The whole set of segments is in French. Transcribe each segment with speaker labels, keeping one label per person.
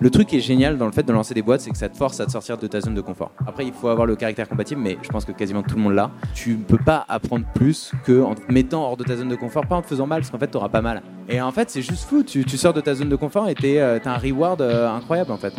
Speaker 1: Le truc qui est génial dans le fait de lancer des boîtes, c'est que ça te force à te sortir de ta zone de confort. Après, il faut avoir le caractère compatible, mais je pense que quasiment tout le monde l'a. Tu ne peux pas apprendre plus qu'en te mettant hors de ta zone de confort, pas en te faisant mal, parce qu'en fait, tu auras pas mal. Et en fait, c'est juste fou. Tu, sors de ta zone de confort et tu as un reward euh, incroyable, en fait.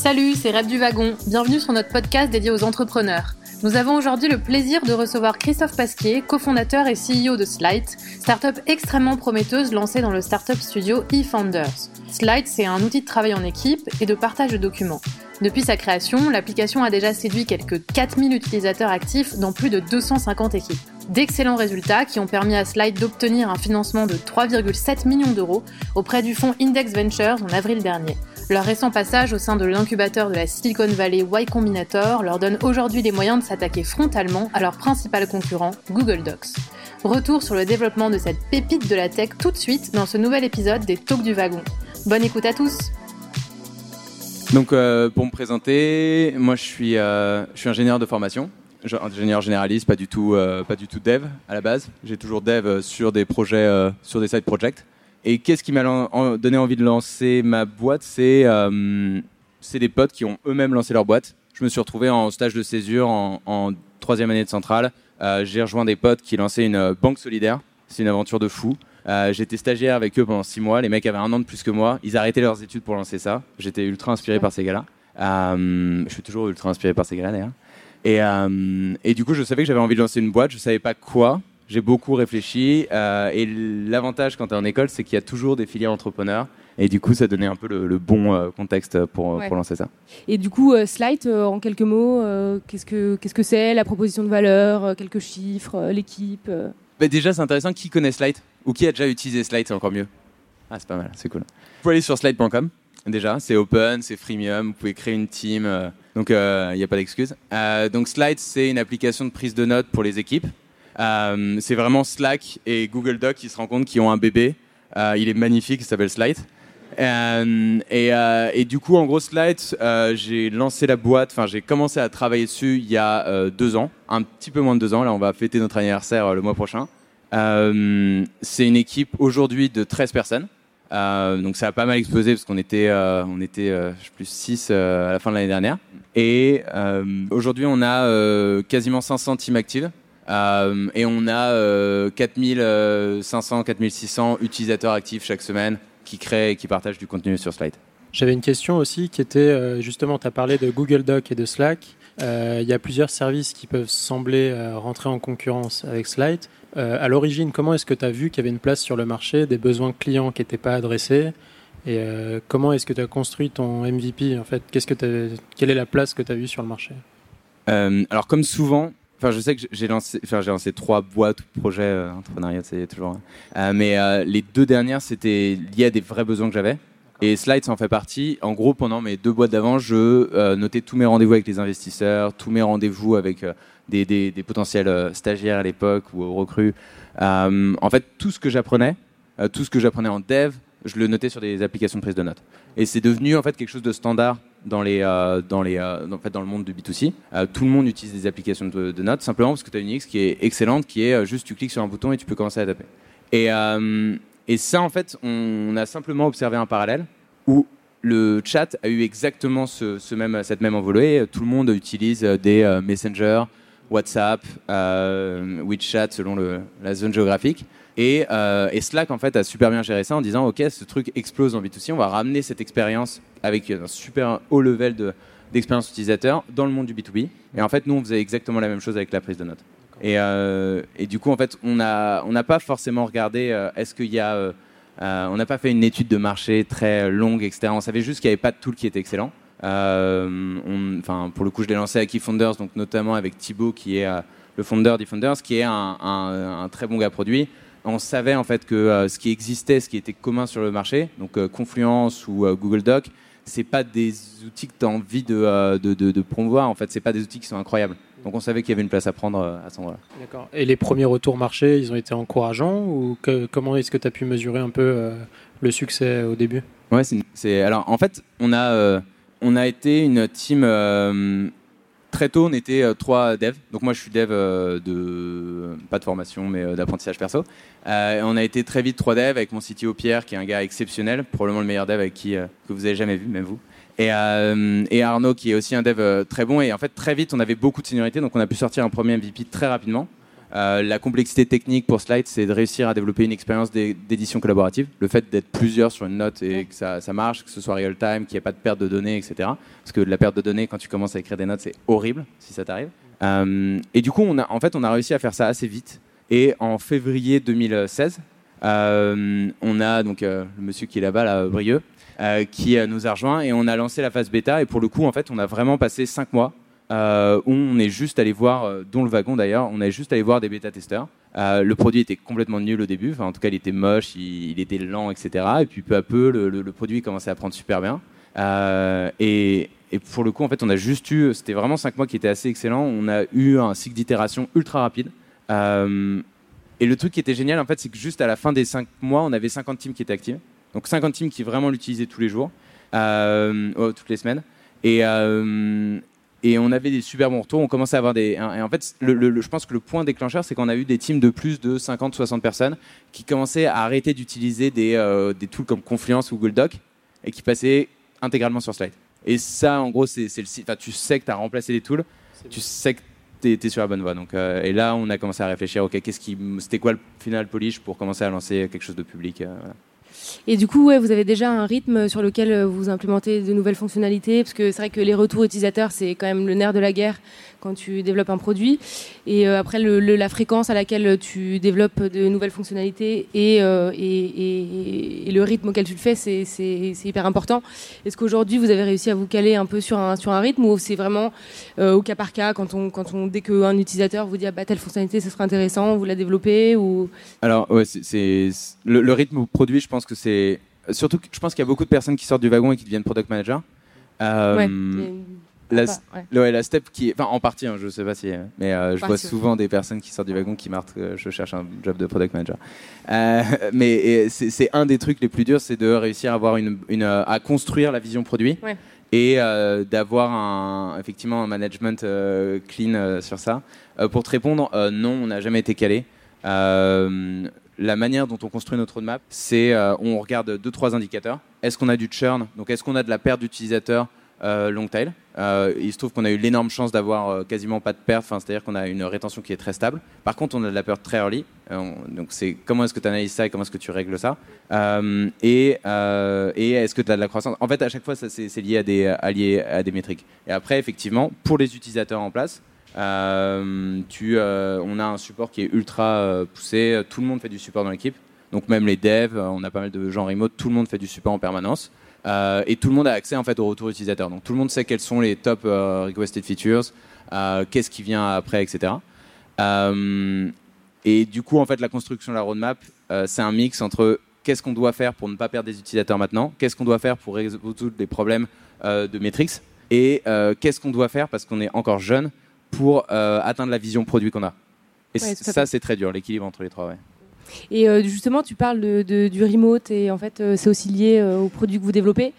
Speaker 2: Salut, c'est Rêve du Wagon. Bienvenue sur notre podcast dédié aux entrepreneurs. Nous avons aujourd'hui le plaisir de recevoir Christophe Pasquier, cofondateur et CEO de Slide, startup extrêmement prometteuse lancée dans le startup studio eFounders. Slide, c'est un outil de travail en équipe et de partage de documents. Depuis sa création, l'application a déjà séduit quelques 4000 utilisateurs actifs dans plus de 250 équipes. D'excellents résultats qui ont permis à Slide d'obtenir un financement de 3,7 millions d'euros auprès du fonds Index Ventures en avril dernier. Leur récent passage au sein de l'incubateur de la Silicon Valley Y Combinator leur donne aujourd'hui les moyens de s'attaquer frontalement à leur principal concurrent, Google Docs. Retour sur le développement de cette pépite de la tech tout de suite dans ce nouvel épisode des Talks du Wagon. Bonne écoute à tous
Speaker 1: Donc euh, pour me présenter, moi je suis, euh, ingénieur de formation, ingénieur généraliste, pas du tout, euh, pas du tout dev à la base. J'ai toujours dev sur des projets, sur des side projects. Et qu'est-ce qui m'a donné envie de lancer ma boîte euh, C'est des potes qui ont eux-mêmes lancé leur boîte. Je me suis retrouvé en stage de césure en, troisième année de centrale. Euh, j'ai rejoint des potes qui lançaient une euh, banque solidaire. C'est une aventure de fou. J'étais stagiaire avec eux pendant six mois. Les mecs avaient un an de plus que moi. Ils arrêtaient leurs études pour lancer ça. J'étais ultra inspiré par ces gars-là. je suis toujours ultra inspiré par ces gars-là d'ailleurs. Et, et, du coup, je savais que j'avais envie de lancer une boîte. Je savais pas quoi j'ai beaucoup réfléchi. Euh, et l'avantage quand tu es en école, c'est qu'il y a toujours des filières entrepreneurs. Et du coup, ça donnait un peu le, bon euh, contexte pour, pour, lancer ça.
Speaker 3: Et du coup, euh, Slide, en quelques mots, qu'est-ce que qu'est-ce que c'est La proposition de valeur, quelques chiffres, l'équipe
Speaker 1: bah, Déjà, c'est intéressant. Qui connaît Slide? Ou qui a déjà utilisé Slide C'est encore mieux. Ah, c'est pas mal, c'est cool. Vous pouvez aller sur slide.com. Déjà, c'est open, c'est freemium. Vous pouvez créer une team. donc, il n'y a pas d'excuse. donc, Slide, c'est une application de prise de notes pour les équipes. Euh, c'est vraiment Slack et Google Doc qui se rendent compte qu'ils ont un bébé. Euh, il est magnifique, il s'appelle Slide. Euh, et, du coup, en gros, Slide, j'ai lancé la boîte, enfin, j'ai commencé à travailler dessus il y a deux ans, un petit peu moins de deux ans. Là, on va fêter notre anniversaire le mois prochain. c'est une équipe aujourd'hui de 13 personnes. donc ça a pas mal explosé parce qu'on était, on était plus 6 à la fin de l'année dernière. Et aujourd'hui, on a quasiment 500 teams actives. Euh, et on a 4500, euh, 4600 euh, utilisateurs actifs chaque semaine qui créent et qui partagent du contenu sur Slide.
Speaker 4: J'avais une question aussi qui était justement, tu as parlé de Google Doc et de Slack. Il y a plusieurs services qui peuvent sembler rentrer en concurrence avec Slide. à l'origine, comment est-ce que tu as vu qu'il y avait une place sur le marché, des besoins clients qui n'étaient pas adressés? Et comment est-ce que tu as construit ton MVP en fait? Qu'est-ce que Quelle est la place que tu as vue sur le marché?
Speaker 1: Alors, comme souvent, Enfin, je sais que j'ai lancé, enfin, j'ai lancé trois boîtes ou projets euh, entrepreneuriat, c'est toujours. Hein. Euh, mais euh, les deux dernières, c'était lié à des vrais besoins que j'avais. Et Slide, ça en fait partie. En gros, pendant mes deux boîtes d'avant, je notais tous mes rendez-vous avec les investisseurs, tous mes rendez-vous avec des, des, des, potentiels stagiaires à l'époque ou recrues. en fait, tout ce que j'apprenais, tout ce que j'apprenais en dev, je le notais sur des applications de prise de notes. Et c'est devenu en fait quelque chose de standard dans, les, euh, dans, les, euh, en fait, dans le monde du B2C. Euh, tout le monde utilise des applications de, notes simplement parce que tu as une UX qui est excellente, qui est juste tu cliques sur un bouton et tu peux commencer à taper. Et, ça, en fait, on, a simplement observé un parallèle où le chat a eu exactement ce, même, cette même envolée. Tout le monde utilise des messengers, WhatsApp, WeChat selon la zone géographique. Euh, et, Slack en fait a super bien géré ça en disant ok ce truc explose en B2C, on va ramener cette expérience avec un super haut level d'expérience utilisateur dans le monde du B2B. Et en fait nous on faisait exactement la même chose avec la prise de notes. Et, euh, du coup en fait on n'a on pas forcément regardé euh, est-ce qu'il y a on n'a pas fait une étude de marché très longue, etc. On savait juste qu'il n'y avait pas de tool qui était excellent. Enfin, pour le coup, je l'ai lancé avec eFounders, donc notamment avec Thibaut, qui est le founder d'eFounders, qui est un, très bon gars produit on savait en fait que euh, ce qui existait, ce qui était commun sur le marché, donc euh, Confluence ou euh, Google Doc, c'est pas des outils que tu as envie de, de, promouvoir. En fait, c'est pas des outils qui sont incroyables. Donc on savait qu'il y avait une place à prendre à ce moment-là.
Speaker 4: D'accord. Et les premiers retours marché, ils ont été encourageants ou comment est-ce que tu as pu mesurer un peu le succès au début?
Speaker 1: Ouais, c'est alors en fait on a on a été une team très tôt, on était euh, trois devs. Donc moi, je suis dev euh, de pas de formation, mais euh, d'apprentissage perso. On a été très vite trois devs avec mon CTO Pierre, qui est un gars exceptionnel, probablement le meilleur dev avec qui que vous avez jamais vu, même vous. Et, et Arnaud, qui est aussi un dev très bon. Et en fait, très vite, on avait beaucoup de seniorité, donc on a pu sortir un premier MVP très rapidement. Euh, la complexité technique pour Slide, c'est de réussir à développer une expérience d'é- d'édition collaborative. Le fait d'être plusieurs sur une note et que ça, marche, que ce soit real time, qu'il n'y ait pas de perte de données, etc. Parce que la perte de données, quand tu commences à écrire des notes, c'est horrible si ça t'arrive. Euh, et du coup, on a, en fait, on a réussi à faire ça assez vite. Et en février 2016, euh, on a donc le monsieur qui est là-bas, là, Brieux, qui nous a rejoint et on a lancé la phase bêta. Et pour le coup, en fait, on a vraiment passé cinq mois euh, où on est juste allé voir, euh, dont le wagon d'ailleurs, on est juste allé voir des bêta-testeurs. Euh, le produit était complètement nul au début, enfin, en tout cas il était moche, il, était lent, etc. Et puis peu à peu, le, produit commençait à prendre super bien. Et, pour le coup, en fait, on a juste eu, c'était vraiment cinq mois qui étaient assez excellents. On a eu un cycle d'itération ultra rapide. Et le truc qui était génial, en fait, c'est que juste à la fin des cinq mois, on avait 50 teams qui étaient actifs. Donc 50 teams qui vraiment l'utilisaient tous les jours, toutes les semaines. Et, et on avait des super bons retours. On commençait à avoir des. Et en fait, le- le- le- je pense que le point déclencheur, c'est qu'on a eu des teams de plus de 50-60 personnes qui commençaient à arrêter d'utiliser des, euh, des tools comme Confluence ou Google Doc et qui passaient intégralement sur Slide. Et ça, en gros, c'est le site. Enfin, tu sais que tu as remplacé les tools, tu sais que tu es, sur la bonne voie. Donc, euh, et là, on a commencé à réfléchir ok, qu'est-ce qui, c'était quoi le final polish pour commencer à lancer quelque chose de public euh, voilà.
Speaker 3: Et du coup, vous avez déjà un rythme sur lequel euh, vous implémentez de nouvelles fonctionnalités, parce que c'est vrai que les retours utilisateurs, c'est quand même le nerf de la guerre quand tu développes un produit. Et euh, après, la fréquence à laquelle tu développes de nouvelles fonctionnalités et, euh, le rythme auquel tu le fais, c'est hyper important. Est-ce qu'aujourd'hui, vous avez réussi à vous caler un peu sur un, rythme ou c'est vraiment au cas par cas, quand on, quand on, dès qu'un utilisateur vous dit ah, bah, telle fonctionnalité, ce serait intéressant, vous la développez ou...
Speaker 1: Alors, le, le rythme produit, je pense que c'est. Surtout que je pense qu'il y a beaucoup de personnes qui sortent du wagon et qui deviennent product manager. Euh,
Speaker 3: Ouais, une-
Speaker 1: la,
Speaker 3: Ah, ouais.
Speaker 1: le- ouais, la step qui est. Enfin, en partie, hein, je sais pas si. Mais euh, je vois souvent des personnes qui sortent du wagon qui marquent euh, je cherche un job de product manager. Euh, mais c'est, un des trucs les plus durs, c'est de réussir à, avoir une, une, à construire la vision produit. Et d'avoir un, effectivement un management clean sur ça. Pour te répondre, non, on n'a jamais été calé. Euh, la manière dont on construit notre roadmap, c'est euh, on regarde deux trois indicateurs. Est-ce qu'on a du churn? Donc est-ce qu'on a de la perte d'utilisateurs euh, long tail? Euh, Il se trouve qu'on a eu l'énorme chance d'avoir euh, quasiment pas de perte, c'est-à-dire qu'on a une rétention qui est très stable. Par contre, on a de la perte très early. On- donc c'est comment est-ce que tu analyses ça et comment est-ce que tu règles ça? Et, est-ce que tu as de la croissance? En fait, à chaque fois, ça, c'est lié à des, lié à des métriques. Et après, effectivement, pour les utilisateurs en place, euh, euh, on a un support qui est ultra euh, poussé. Tout le monde fait du support dans l'équipe. Donc même les devs, on a pas mal de gens remote. Tout le monde fait du support en permanence. Et tout le monde a accès en fait au retour utilisateur. Donc tout le monde sait quels sont les top requested features, qu'est-ce qui vient après, etc. Et du coup, en fait, la construction de la roadmap, c'est un mix entre qu'est-ce qu'on doit faire pour ne pas perdre des utilisateurs maintenant, qu'est-ce qu'on doit faire pour résoudre des problèmes de metrics, et qu'est-ce qu'on doit faire parce qu'on est encore jeune pour euh, atteindre la vision produit qu'on a. Et
Speaker 3: Ouais,
Speaker 1: ça, c'est très dur, l'équilibre entre les trois. Ouais.
Speaker 3: Et euh, justement, tu parles de, de- du remote et en fait, euh, c'est aussi lié aux produits que vous développez.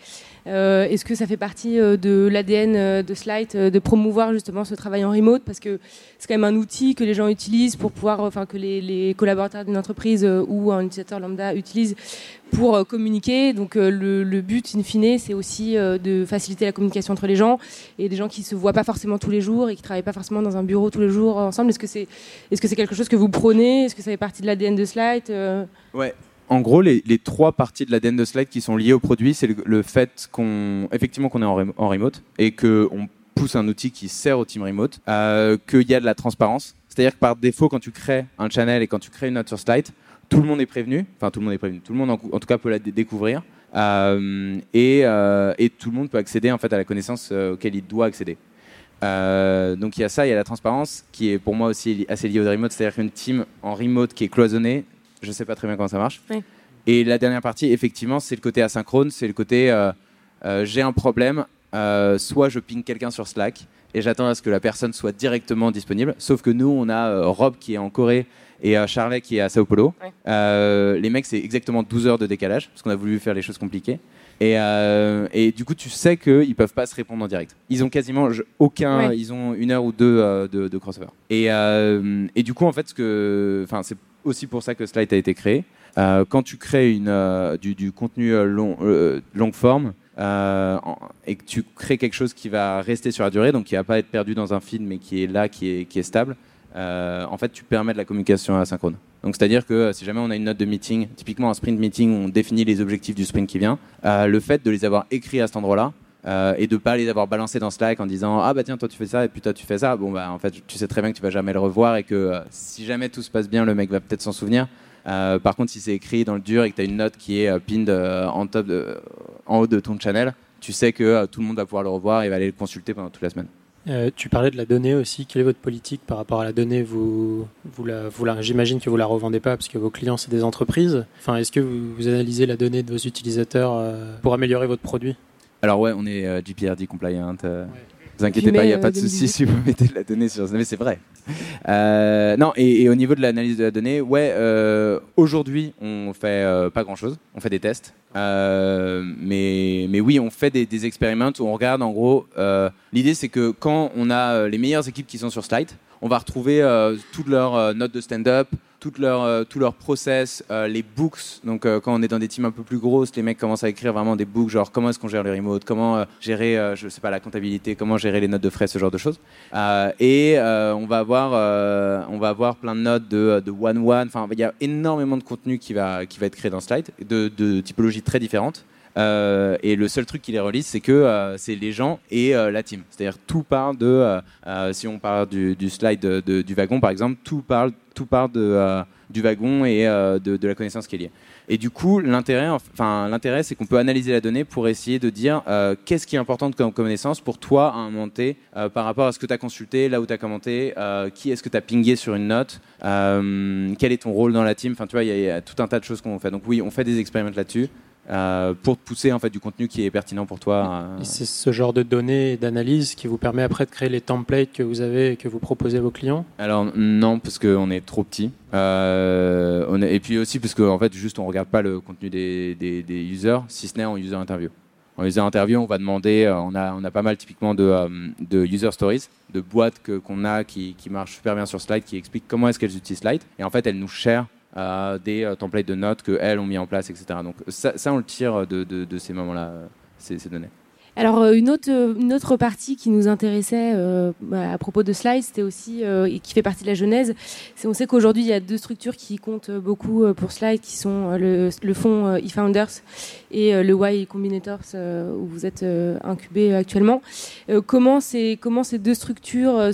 Speaker 3: Euh, Est-ce que ça fait partie euh, de l'ADN euh, de Slide de promouvoir justement ce travail en remote? Parce que c'est quand même un outil que les gens utilisent pour pouvoir, enfin que les, collaborateurs d'une entreprise ou un utilisateur lambda utilisent pour communiquer. Donc le, but in fine, c'est aussi de faciliter la communication entre les gens et des gens qui se voient pas forcément tous les jours et qui travaillent pas forcément dans un bureau tous les jours ensemble. Est-ce que c'est est-ce que c'est quelque chose que vous prenez Est-ce que ça fait partie de l'ADN de Slide
Speaker 1: Ouais. En gros, les, trois parties de l'ADN de Slide qui sont liées au produit, c'est le, fait qu'on, effectivement, qu'on est en, rem- en remote et qu'on pousse un outil qui sert au team remote, euh, qu'il y a de la transparence. C'est-à-dire que par défaut, quand tu crées un channel et quand tu crées une note sur Slide, tout le monde est prévenu. Enfin, tout le monde est prévenu. Tout le monde, en, tout cas, peut la dé- découvrir. Euh, et, euh, et tout le monde peut accéder en fait à la connaissance auquel il doit accéder. Donc il y a ça, il y a la transparence qui est pour moi aussi assez liée au remote, c'est-à-dire qu'une team en remote qui est cloisonnée, je sais pas très bien comment ça marche.
Speaker 3: Oui.
Speaker 1: Et la dernière partie, effectivement, c'est le côté asynchrone, c'est le côté euh, euh, j'ai un problème, euh, soit je ping quelqu'un sur Slack et j'attends à ce que la personne soit directement disponible. Sauf que nous, on a Rob qui est en Corée et Charlet qui est à Sao Paulo. les mecs, c'est exactement 12 heures de décalage parce qu'on a voulu faire les choses compliquées. Et, et, du coup, tu sais qu'ils peuvent pas se répondre en direct. Ils ont quasiment aucun. Ils ont une heure ou deux de, de, crossover. Et, et, du coup, en fait, ce que, enfin, c'est aussi pour ça que Slide a été créé. Euh, quand tu crées une, euh, du, contenu euh, long, longue forme, et que tu crées quelque chose qui va rester sur la durée, donc qui va pas être perdu dans un film, mais qui est là, qui est, qui est stable, en fait, tu permets de la communication asynchrone. Donc, c'est-à-dire que si jamais on a une note de meeting, typiquement un sprint meeting où on définit les objectifs du sprint qui vient, le fait de les avoir écrits à cet endroit-là, et de pas les avoir balancés dans Slack en disant ah bah tiens toi tu fais ça et puis toi tu fais ça bon bah en fait tu sais très bien que tu vas jamais le revoir et que si jamais tout se passe bien le mec va peut-être s'en souvenir euh, par contre, si c'est écrit dans le dur et que tu as une note qui est euh, pinned euh, en, en haut de ton channel, tu sais que tout le monde va pouvoir le revoir et va aller le consulter pendant toute la semaine.
Speaker 4: Tu parlais de la donnée aussi. Quelle est votre politique par rapport à la donnée? Vous, vous la, J'imagine que vous la revendez pas parce que vos clients c'est des entreprises. Enfin, est-ce que vous, analysez la donnée de vos utilisateurs pour améliorer votre produit?
Speaker 1: Alors ouais, on est GPRD compliant vous inquiétez pas, il n'y a pas de souci si vous mettez de la donnée sur mais c'est vrai. Euh, non, et, au niveau de l'analyse de la donnée, ouais, euh, aujourd'hui, on fait euh, pas grand chose, on fait des tests. mais, mais oui, on fait des, des expériments où on regarde en gros. L'idée, c'est que quand on a les meilleures équipes qui sont sur Slide, on va retrouver toutes leurs notes de stand-up, tout leur, euh, tout process, euh, les books. Donc, euh, quand on est dans des teams un peu plus grosses, les mecs commencent à écrire vraiment des books, genre comment est-ce qu'on gère le remote, comment gérer, je sais pas, la comptabilité, comment gérer les notes de frais, ce genre de choses. et on va avoir, on va avoir plein de notes de, de one one. Enfin, il y a énormément de contenu qui va, qui va être créé dans Slide, de, de typologies très différentes. Euh, et le seul truc qui les relie, c'est que euh, c'est les gens et euh, la team. C'est-à-dire tout part de, si on parle du, slide du wagon par exemple, tout parle, tout part du wagon et de, la connaissance qui est liée. Et du coup, l'intérêt, enfin, l'intérêt, c'est qu'on peut analyser la donnée pour essayer de dire qu'est-ce qui est important comme connaissance pour toi à un moment T par rapport à ce que tu as consulté, là où tu as commenté, qui est-ce que tu as pingé sur une note, quel est ton rôle dans la team? Enfin, tu vois, il y, y, a tout un tas de choses qu'on fait. Donc oui, on fait des expériments là-dessus. Euh, pour te pousser en fait du contenu qui est pertinent pour toi.
Speaker 4: Euh. C'est ce genre de données d'analyse qui vous permet après de créer les templates que vous avez et que vous proposez à vos clients?
Speaker 1: Alors non, parce qu'on est trop petit. Euh, on est, et puis aussi parce qu'en en fait juste on regarde pas le contenu des, des, des users, si ce n'est en user interview. En user interview, on va demander, on a, on a pas mal typiquement de, de user stories, de boîtes qu'on a qui, qui marchent super bien sur Slide, qui expliquent comment est-ce qu'elles utilisent Slide. Et en fait, elles nous share des euh, templates de notes qu'elles ont mis en place, etc. Donc ça, on le tire de, ces moments-là, ces, ces données.
Speaker 3: Alors euh, une autre, une autre partie qui nous intéressait euh, bah, à propos de Slide, c'était aussi euh, et qui fait partie de la genèse. C'est on sait qu'aujourd'hui il y a deux structures qui comptent beaucoup pour Slide, qui sont le, le fonds eFounders et le Y Combinators où vous êtes incubé actuellement. comment ces comment ces deux structures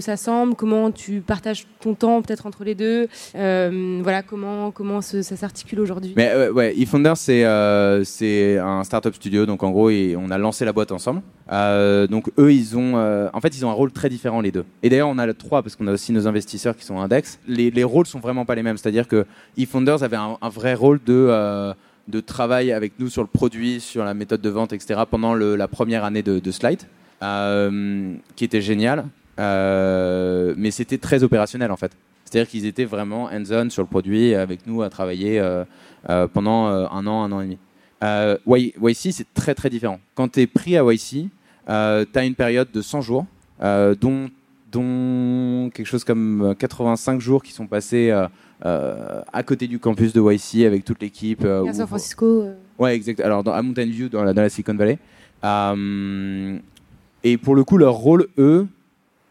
Speaker 3: s'assemblent? Comment tu partages ton temps peut-être entre les deux? Voilà comment comment ça s'articule aujourd'hui?
Speaker 1: Mais ouais, eFounders c'est c'est un startup studio donc en gros on a lancé la boîte ensemble. Euh, donc eux, ils ont, euh, en fait, ils ont un rôle très différent les deux. Et d'ailleurs, on a trois parce qu'on a aussi nos investisseurs qui sont index. Les, les rôles sont vraiment pas les mêmes. C'est-à-dire que eFounders avait un, vrai rôle de euh, de travail avec nous sur le produit, sur la méthode de vente, etc. pendant la première année de, de Slide, qui était génial. mais c'était très opérationnel en fait. C'est-à-dire qu'ils étaient vraiment hands-on sur le produit avec nous à travailler pendant un an, un an et demi. Euh, YC, c'est très très différent. Quand tu es pris à YC, euh, tu as une période de 100 jours, euh, dont, dont quelque chose comme 85 jours qui sont passés à côté du campus de YC avec toute l'équipe.
Speaker 3: à San Francisco.
Speaker 1: Ouais, exact. Alors dans, à Mountain View, dans la, dans la Silicon Valley. et pour le coup, leur rôle, eux,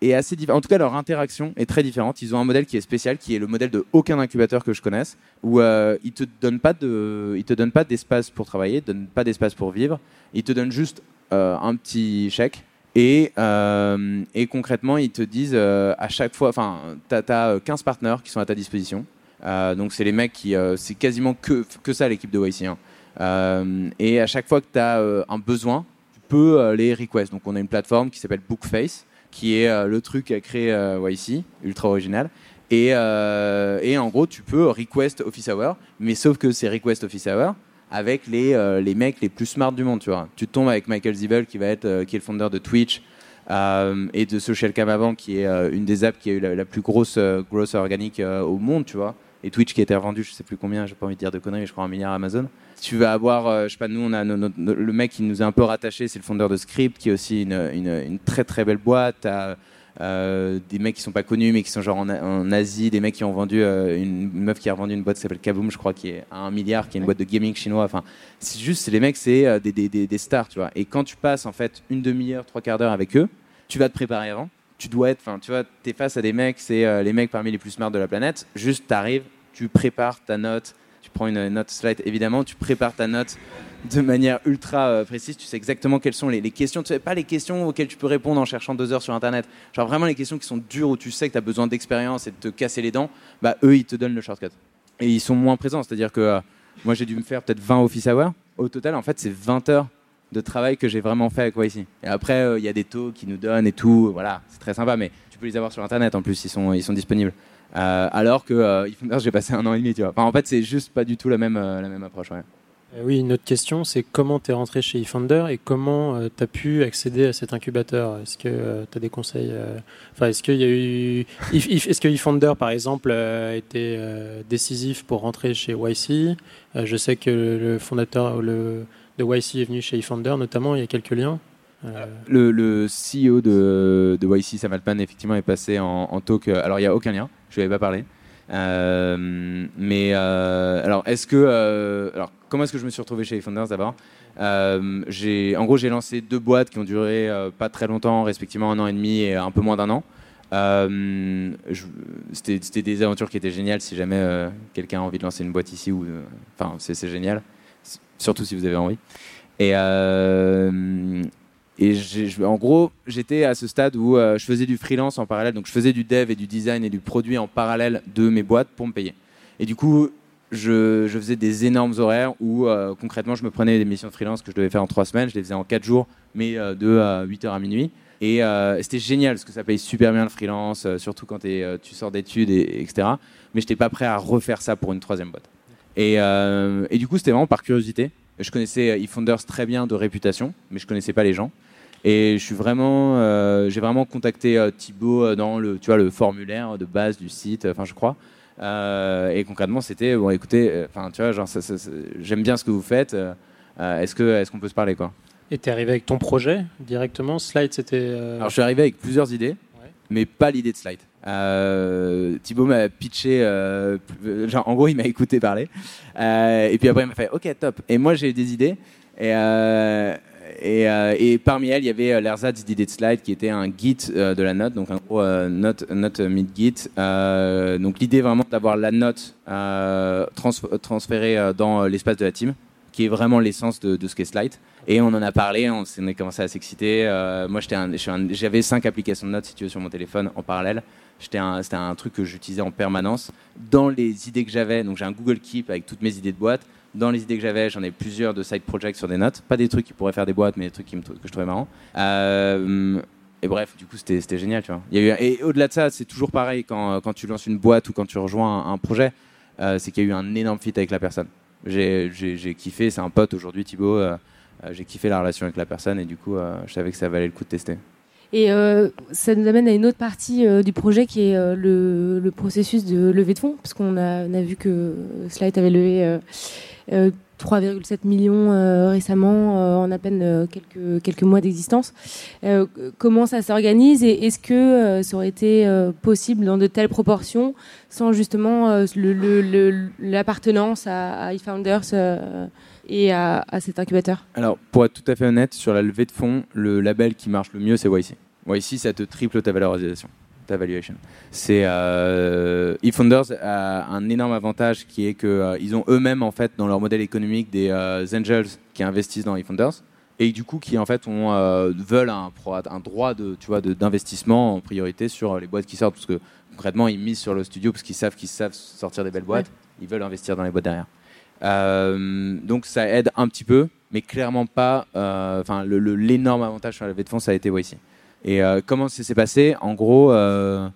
Speaker 1: est assez différent. En tout cas, leur interaction est très différente. Ils ont un modèle qui est spécial, qui est le modèle de aucun incubateur que je connaisse, où euh, ils te donnent pas de, ils te donnent pas d'espace pour travailler, ils te donnent pas d'espace pour vivre. Ils te donnent juste euh, un petit chèque. Et, euh, et concrètement, ils te disent à chaque fois, enfin, tu as, 15 partenaires qui sont à ta disposition. Donc, c'est les mecs qui, c'est quasiment que, que ça l'équipe de YC. Et à chaque fois que tu as un besoin, tu peux les request. Donc, on a une plateforme qui s'appelle Bookface qui est euh, le truc à créer euh, YC, ultra original. Et, euh, et, en gros, tu peux request Office Hour, mais sauf que c'est request Office Hour avec les, les mecs les plus smart du monde, tu vois. Tu tombes avec Michael Zibel, qui qui est le fondeur de Twitch, et de Social avant, qui est une des apps qui a eu la, plus grosse growth organique au monde, tu vois. Et Twitch qui a été revendu, je sais plus combien, j'ai pas envie de dire de conneries, mais je crois un milliard Amazon. Tu vas avoir, je sais pas, nous, on a le mec qui nous a un peu rattaché, c'est le fondeur de Script, qui est aussi une, très très belle boîte. Euh, des mecs qui sont pas connus mais qui sont genre en, Asie, des mecs qui ont vendu euh, une, meuf qui a revendu une boîte qui s'appelle Kaboom, je crois, qui est à un milliard, qui est une boîte de gaming chinois. Enfin, c'est juste, les mecs, c'est euh, des, des, des, stars, tu vois. Et quand tu passes en fait une demi-heure, trois quarts d'heure avec eux, tu vas te préparer avant. Tu dois être, enfin, tu vois, t'es face à des mecs, c'est les mecs parmi les plus smart de la planète. Juste, t'arrives, tu prépares ta note, tu prends une note slide, évidemment, tu prépares ta note de manière ultra euh, précise. Tu sais exactement quelles sont les, questions. Tu sais pas les questions auxquelles tu peux répondre en cherchant deux heures sur Internet. Genre vraiment les questions qui sont dures où tu sais que tu as besoin d'expérience et de te casser les dents. Bah eux, ils te donnent le shortcut. Et ils sont moins présents. C'est-à-dire que euh, moi, j'ai dû me faire peut-être 20 office hours. Au total, en fait, c'est 20 heures de travail que j'ai vraiment fait avec YC. Et après, euh, il y a des taux qui nous donnent et tout. Voilà, c'est très sympa. Mais tu peux les avoir sur Internet en plus. Ils sont, ils sont disponibles. alors que j'ai passé un an et demi. Tu vois. en fait, c'est juste pas du tout la même, la même approche.
Speaker 4: Euh, oui, une autre question, c'est comment tu es rentré chez eFounder et comment euh, tu as pu accéder à cet incubateur? Est-ce que euh, tu as des conseils Enfin, est-ce qu'il y a eu est-ce que eFounder par exemple a été décisif pour rentrer chez YC Je sais que le fondateur de YC est venu chez eFounder notamment, il y a quelques liens.
Speaker 1: Le, CEO de, YC, Sam Altman, effectivement, est passé en, talk. Alors, il n'y a aucun lien, je ne lui avais pas parlé. Euh, mais euh, alors, est-ce que euh, alors comment est-ce que je me suis retrouvé chez Founders d'abord? En gros j'ai lancé deux boîtes qui ont duré pas très longtemps, respectivement un an et demi et un peu moins d'un an. C'était des aventures qui étaient géniales. Si jamais quelqu'un a envie de lancer une boîte ici, enfin c'est génial, surtout si vous avez envie. Et, et en gros, j'étais à ce stade où euh, je faisais du freelance en parallèle, donc je faisais du dev et du design et du produit en parallèle de mes boîtes pour me payer. Et du coup, je, faisais des énormes horaires où euh, concrètement, je me prenais des missions de freelance que je devais faire en trois semaines, je les faisais en quatre jours, mais euh, de 8h à minuit. Et c'était génial parce que ça paye super bien le freelance, surtout quand tu sors d'études, et, etc. Mais je n'étais pas prêt à refaire ça pour une troisième boîte. Et, du coup, c'était vraiment par curiosité. Je connaissais eFounders très bien de réputation, mais je connaissais pas les gens. Et je suis vraiment, euh, j'ai vraiment contacté euh, Thibaut euh, dans le, tu vois, le formulaire de base du site, enfin je crois. et concrètement, c'était bon, écoutez, enfin tu vois, genre, j'aime bien ce que vous faites. est-ce que, est-ce qu'on peut se parler quoi?
Speaker 4: Et t'es arrivé avec ton projet directement? Slide, c'était.
Speaker 1: Alors je suis arrivé avec plusieurs idées, mais pas l'idée de Slide. Euh, Thibaut m'a pitché, genre en gros il m'a écouté parler, et puis après il m'a fait ok top. Et moi j'ai eu des idées, et, euh, et, parmi elles, il y avait euh, l'ersatz d'idée de slide qui était un git euh, de la note, donc un gros note, note mid-git. donc l'idée vraiment d'avoir la note transférée dans l'espace de la team, qui est vraiment l'essence de, ce qu'est slide. Et on en a parlé, on, a commencé à s'exciter. moi, j'avais cinq applications de notes situées sur mon téléphone en parallèle. C'était un, un, truc que j'utilisais en permanence. Dans les idées que j'avais, donc j'ai un Google Keep avec toutes mes idées de boîte dans les idées que j'avais, j'en ai plusieurs de side projects sur des notes. Pas des trucs qui pourraient faire des boîtes, mais des trucs qui me, que je trouvais marrants. Euh, et bref, du coup, c'était génial, tu vois. Et au-delà de ça, c'est toujours pareil quand, quand, tu lances une boîte ou quand tu rejoins un, projet, euh, c'est qu'il y a eu un énorme fit avec la personne. J'ai kiffé, c'est un pote aujourd'hui, Thibaut. Euh, j'ai kiffé la relation avec la personne et du coup, je savais que ça valait le coup de tester.
Speaker 3: Et ça nous amène à une autre partie du projet qui est le, le, processus de levée de fonds, parce qu'on a, a vu que Slide avait levé 3,7 euh, millions euh, récemment euh, en à peine quelques, quelques mois d'existence. comment ça s'organise et est-ce que ça aurait été possible dans de telles proportions sans justement l'appartenance à, eFounders et à, cet incubateur
Speaker 1: Alors, pour être tout à fait honnête, sur la levée de fonds, le label qui marche le mieux, c'est YC. YC, ça te triple ta valorisation valuation. C'est euh, eFounders a un énorme avantage qui est que euh, ils ont eux-mêmes en fait dans leur modèle économique des euh, angels qui investissent dans eFounders et du coup qui en fait ont, euh, veulent un, un, droit de tu vois d'investissement en priorité sur les boîtes qui sortent parce que concrètement ils misent sur le studio parce qu'ils savent qu'ils savent sortir des belles boîtes, ils veulent investir dans les boîtes derrière. Donc ça aide un petit peu, mais clairement pas. Enfin, l'énorme avantage sur la levée de fonds, ça a été YC. Et euh, comment ça s'est passé? En gros, euh,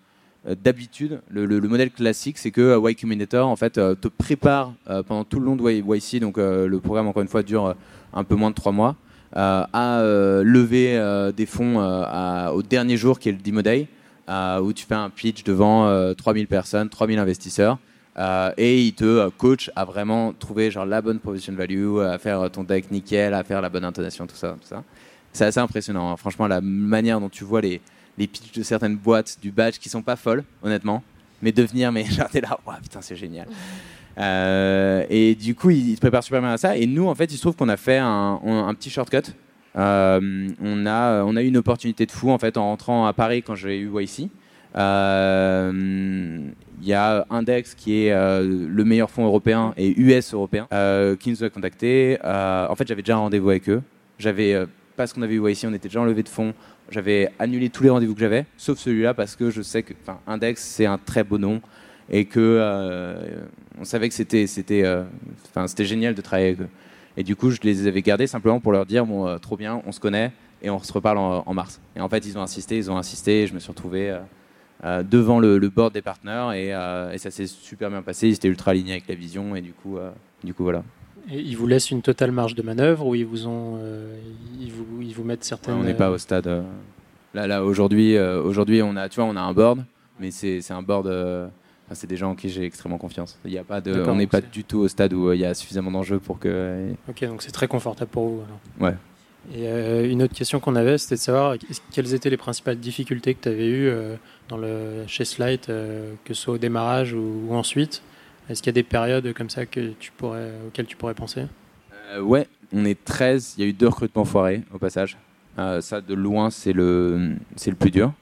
Speaker 1: euh, d'habitude, le, modèle classique, c'est que Y Combinator en fait te prépare pendant tout le long de YC. Donc le programme, encore une fois, dure un peu moins de trois mois. à lever des fonds au dernier jour qui est le Demo Day, où tu fais un pitch devant 3000 personnes, 3000 investisseurs. Et il te coach à vraiment trouver genre la bonne provision value, à faire ton deck nickel, à faire la bonne intonation, tout ça. C'est assez impressionnant. Hein. Franchement, la manière dont tu vois les, les pitchs de certaines boîtes du badge qui sont pas folles, honnêtement, mais devenir, mais genre t'es là, putain, c'est génial. Euh, et du coup, il, se prépare super bien à ça. Et nous, en fait, il se trouve qu'on a fait un, petit shortcut. Euh, on, a, on a eu une opportunité de fou en fait en rentrant à Paris quand j'ai eu YC. Euh, il y a Index qui est le meilleur fonds européen et US européen qui nous a contacté. en fait, j'avais déjà un rendez-vous avec eux. J'avais parce qu'on avait eu YC, on était déjà en levée de fonds. J'avais annulé tous les rendez-vous que j'avais, sauf celui-là parce que je sais que Index c'est un très beau nom et que euh, on savait que c'était c'était euh, enfin c'était génial de travailler avec eux. Et du coup, je les avais gardés simplement pour leur dire bon, euh, trop bien, on se connaît et on se reparle en, mars. Et en fait, ils ont insisté, ils ont insisté. Et je me suis retrouvé devant le, board des partenaires et, et ça s'est super bien passé. Ils étaient ultra alignés avec la vision et du coup, du coup voilà.
Speaker 4: Et ils vous laissent une totale marge de manœuvre ou ils vous ont, ils vous, ils vous mettent certaines.
Speaker 1: on n'est pas au stade. là, là aujourd'hui, aujourd'hui, on a, tu vois, on a un board, mais c'est un board c'est des gens en qui j'ai extrêmement confiance. Il y a pas de, on n'est pas du tout au stade où euh, il y a suffisamment d'enjeux pour que.
Speaker 4: Ok, donc c'est très confortable pour vous.
Speaker 1: Ouais.
Speaker 4: Et euh, une autre question qu'on avait, c'était de savoir quelles étaient les principales difficultés que tu avais eues euh, dans le, chez Slide, que ce soit au démarrage ou, ensuite. Est-ce qu'il y a des périodes comme ça auxquelles tu pourrais penser?
Speaker 1: Ouais, on est 13, il y a eu deux recrutements foirés au passage. ça, de loin, c'est le, le plus dur.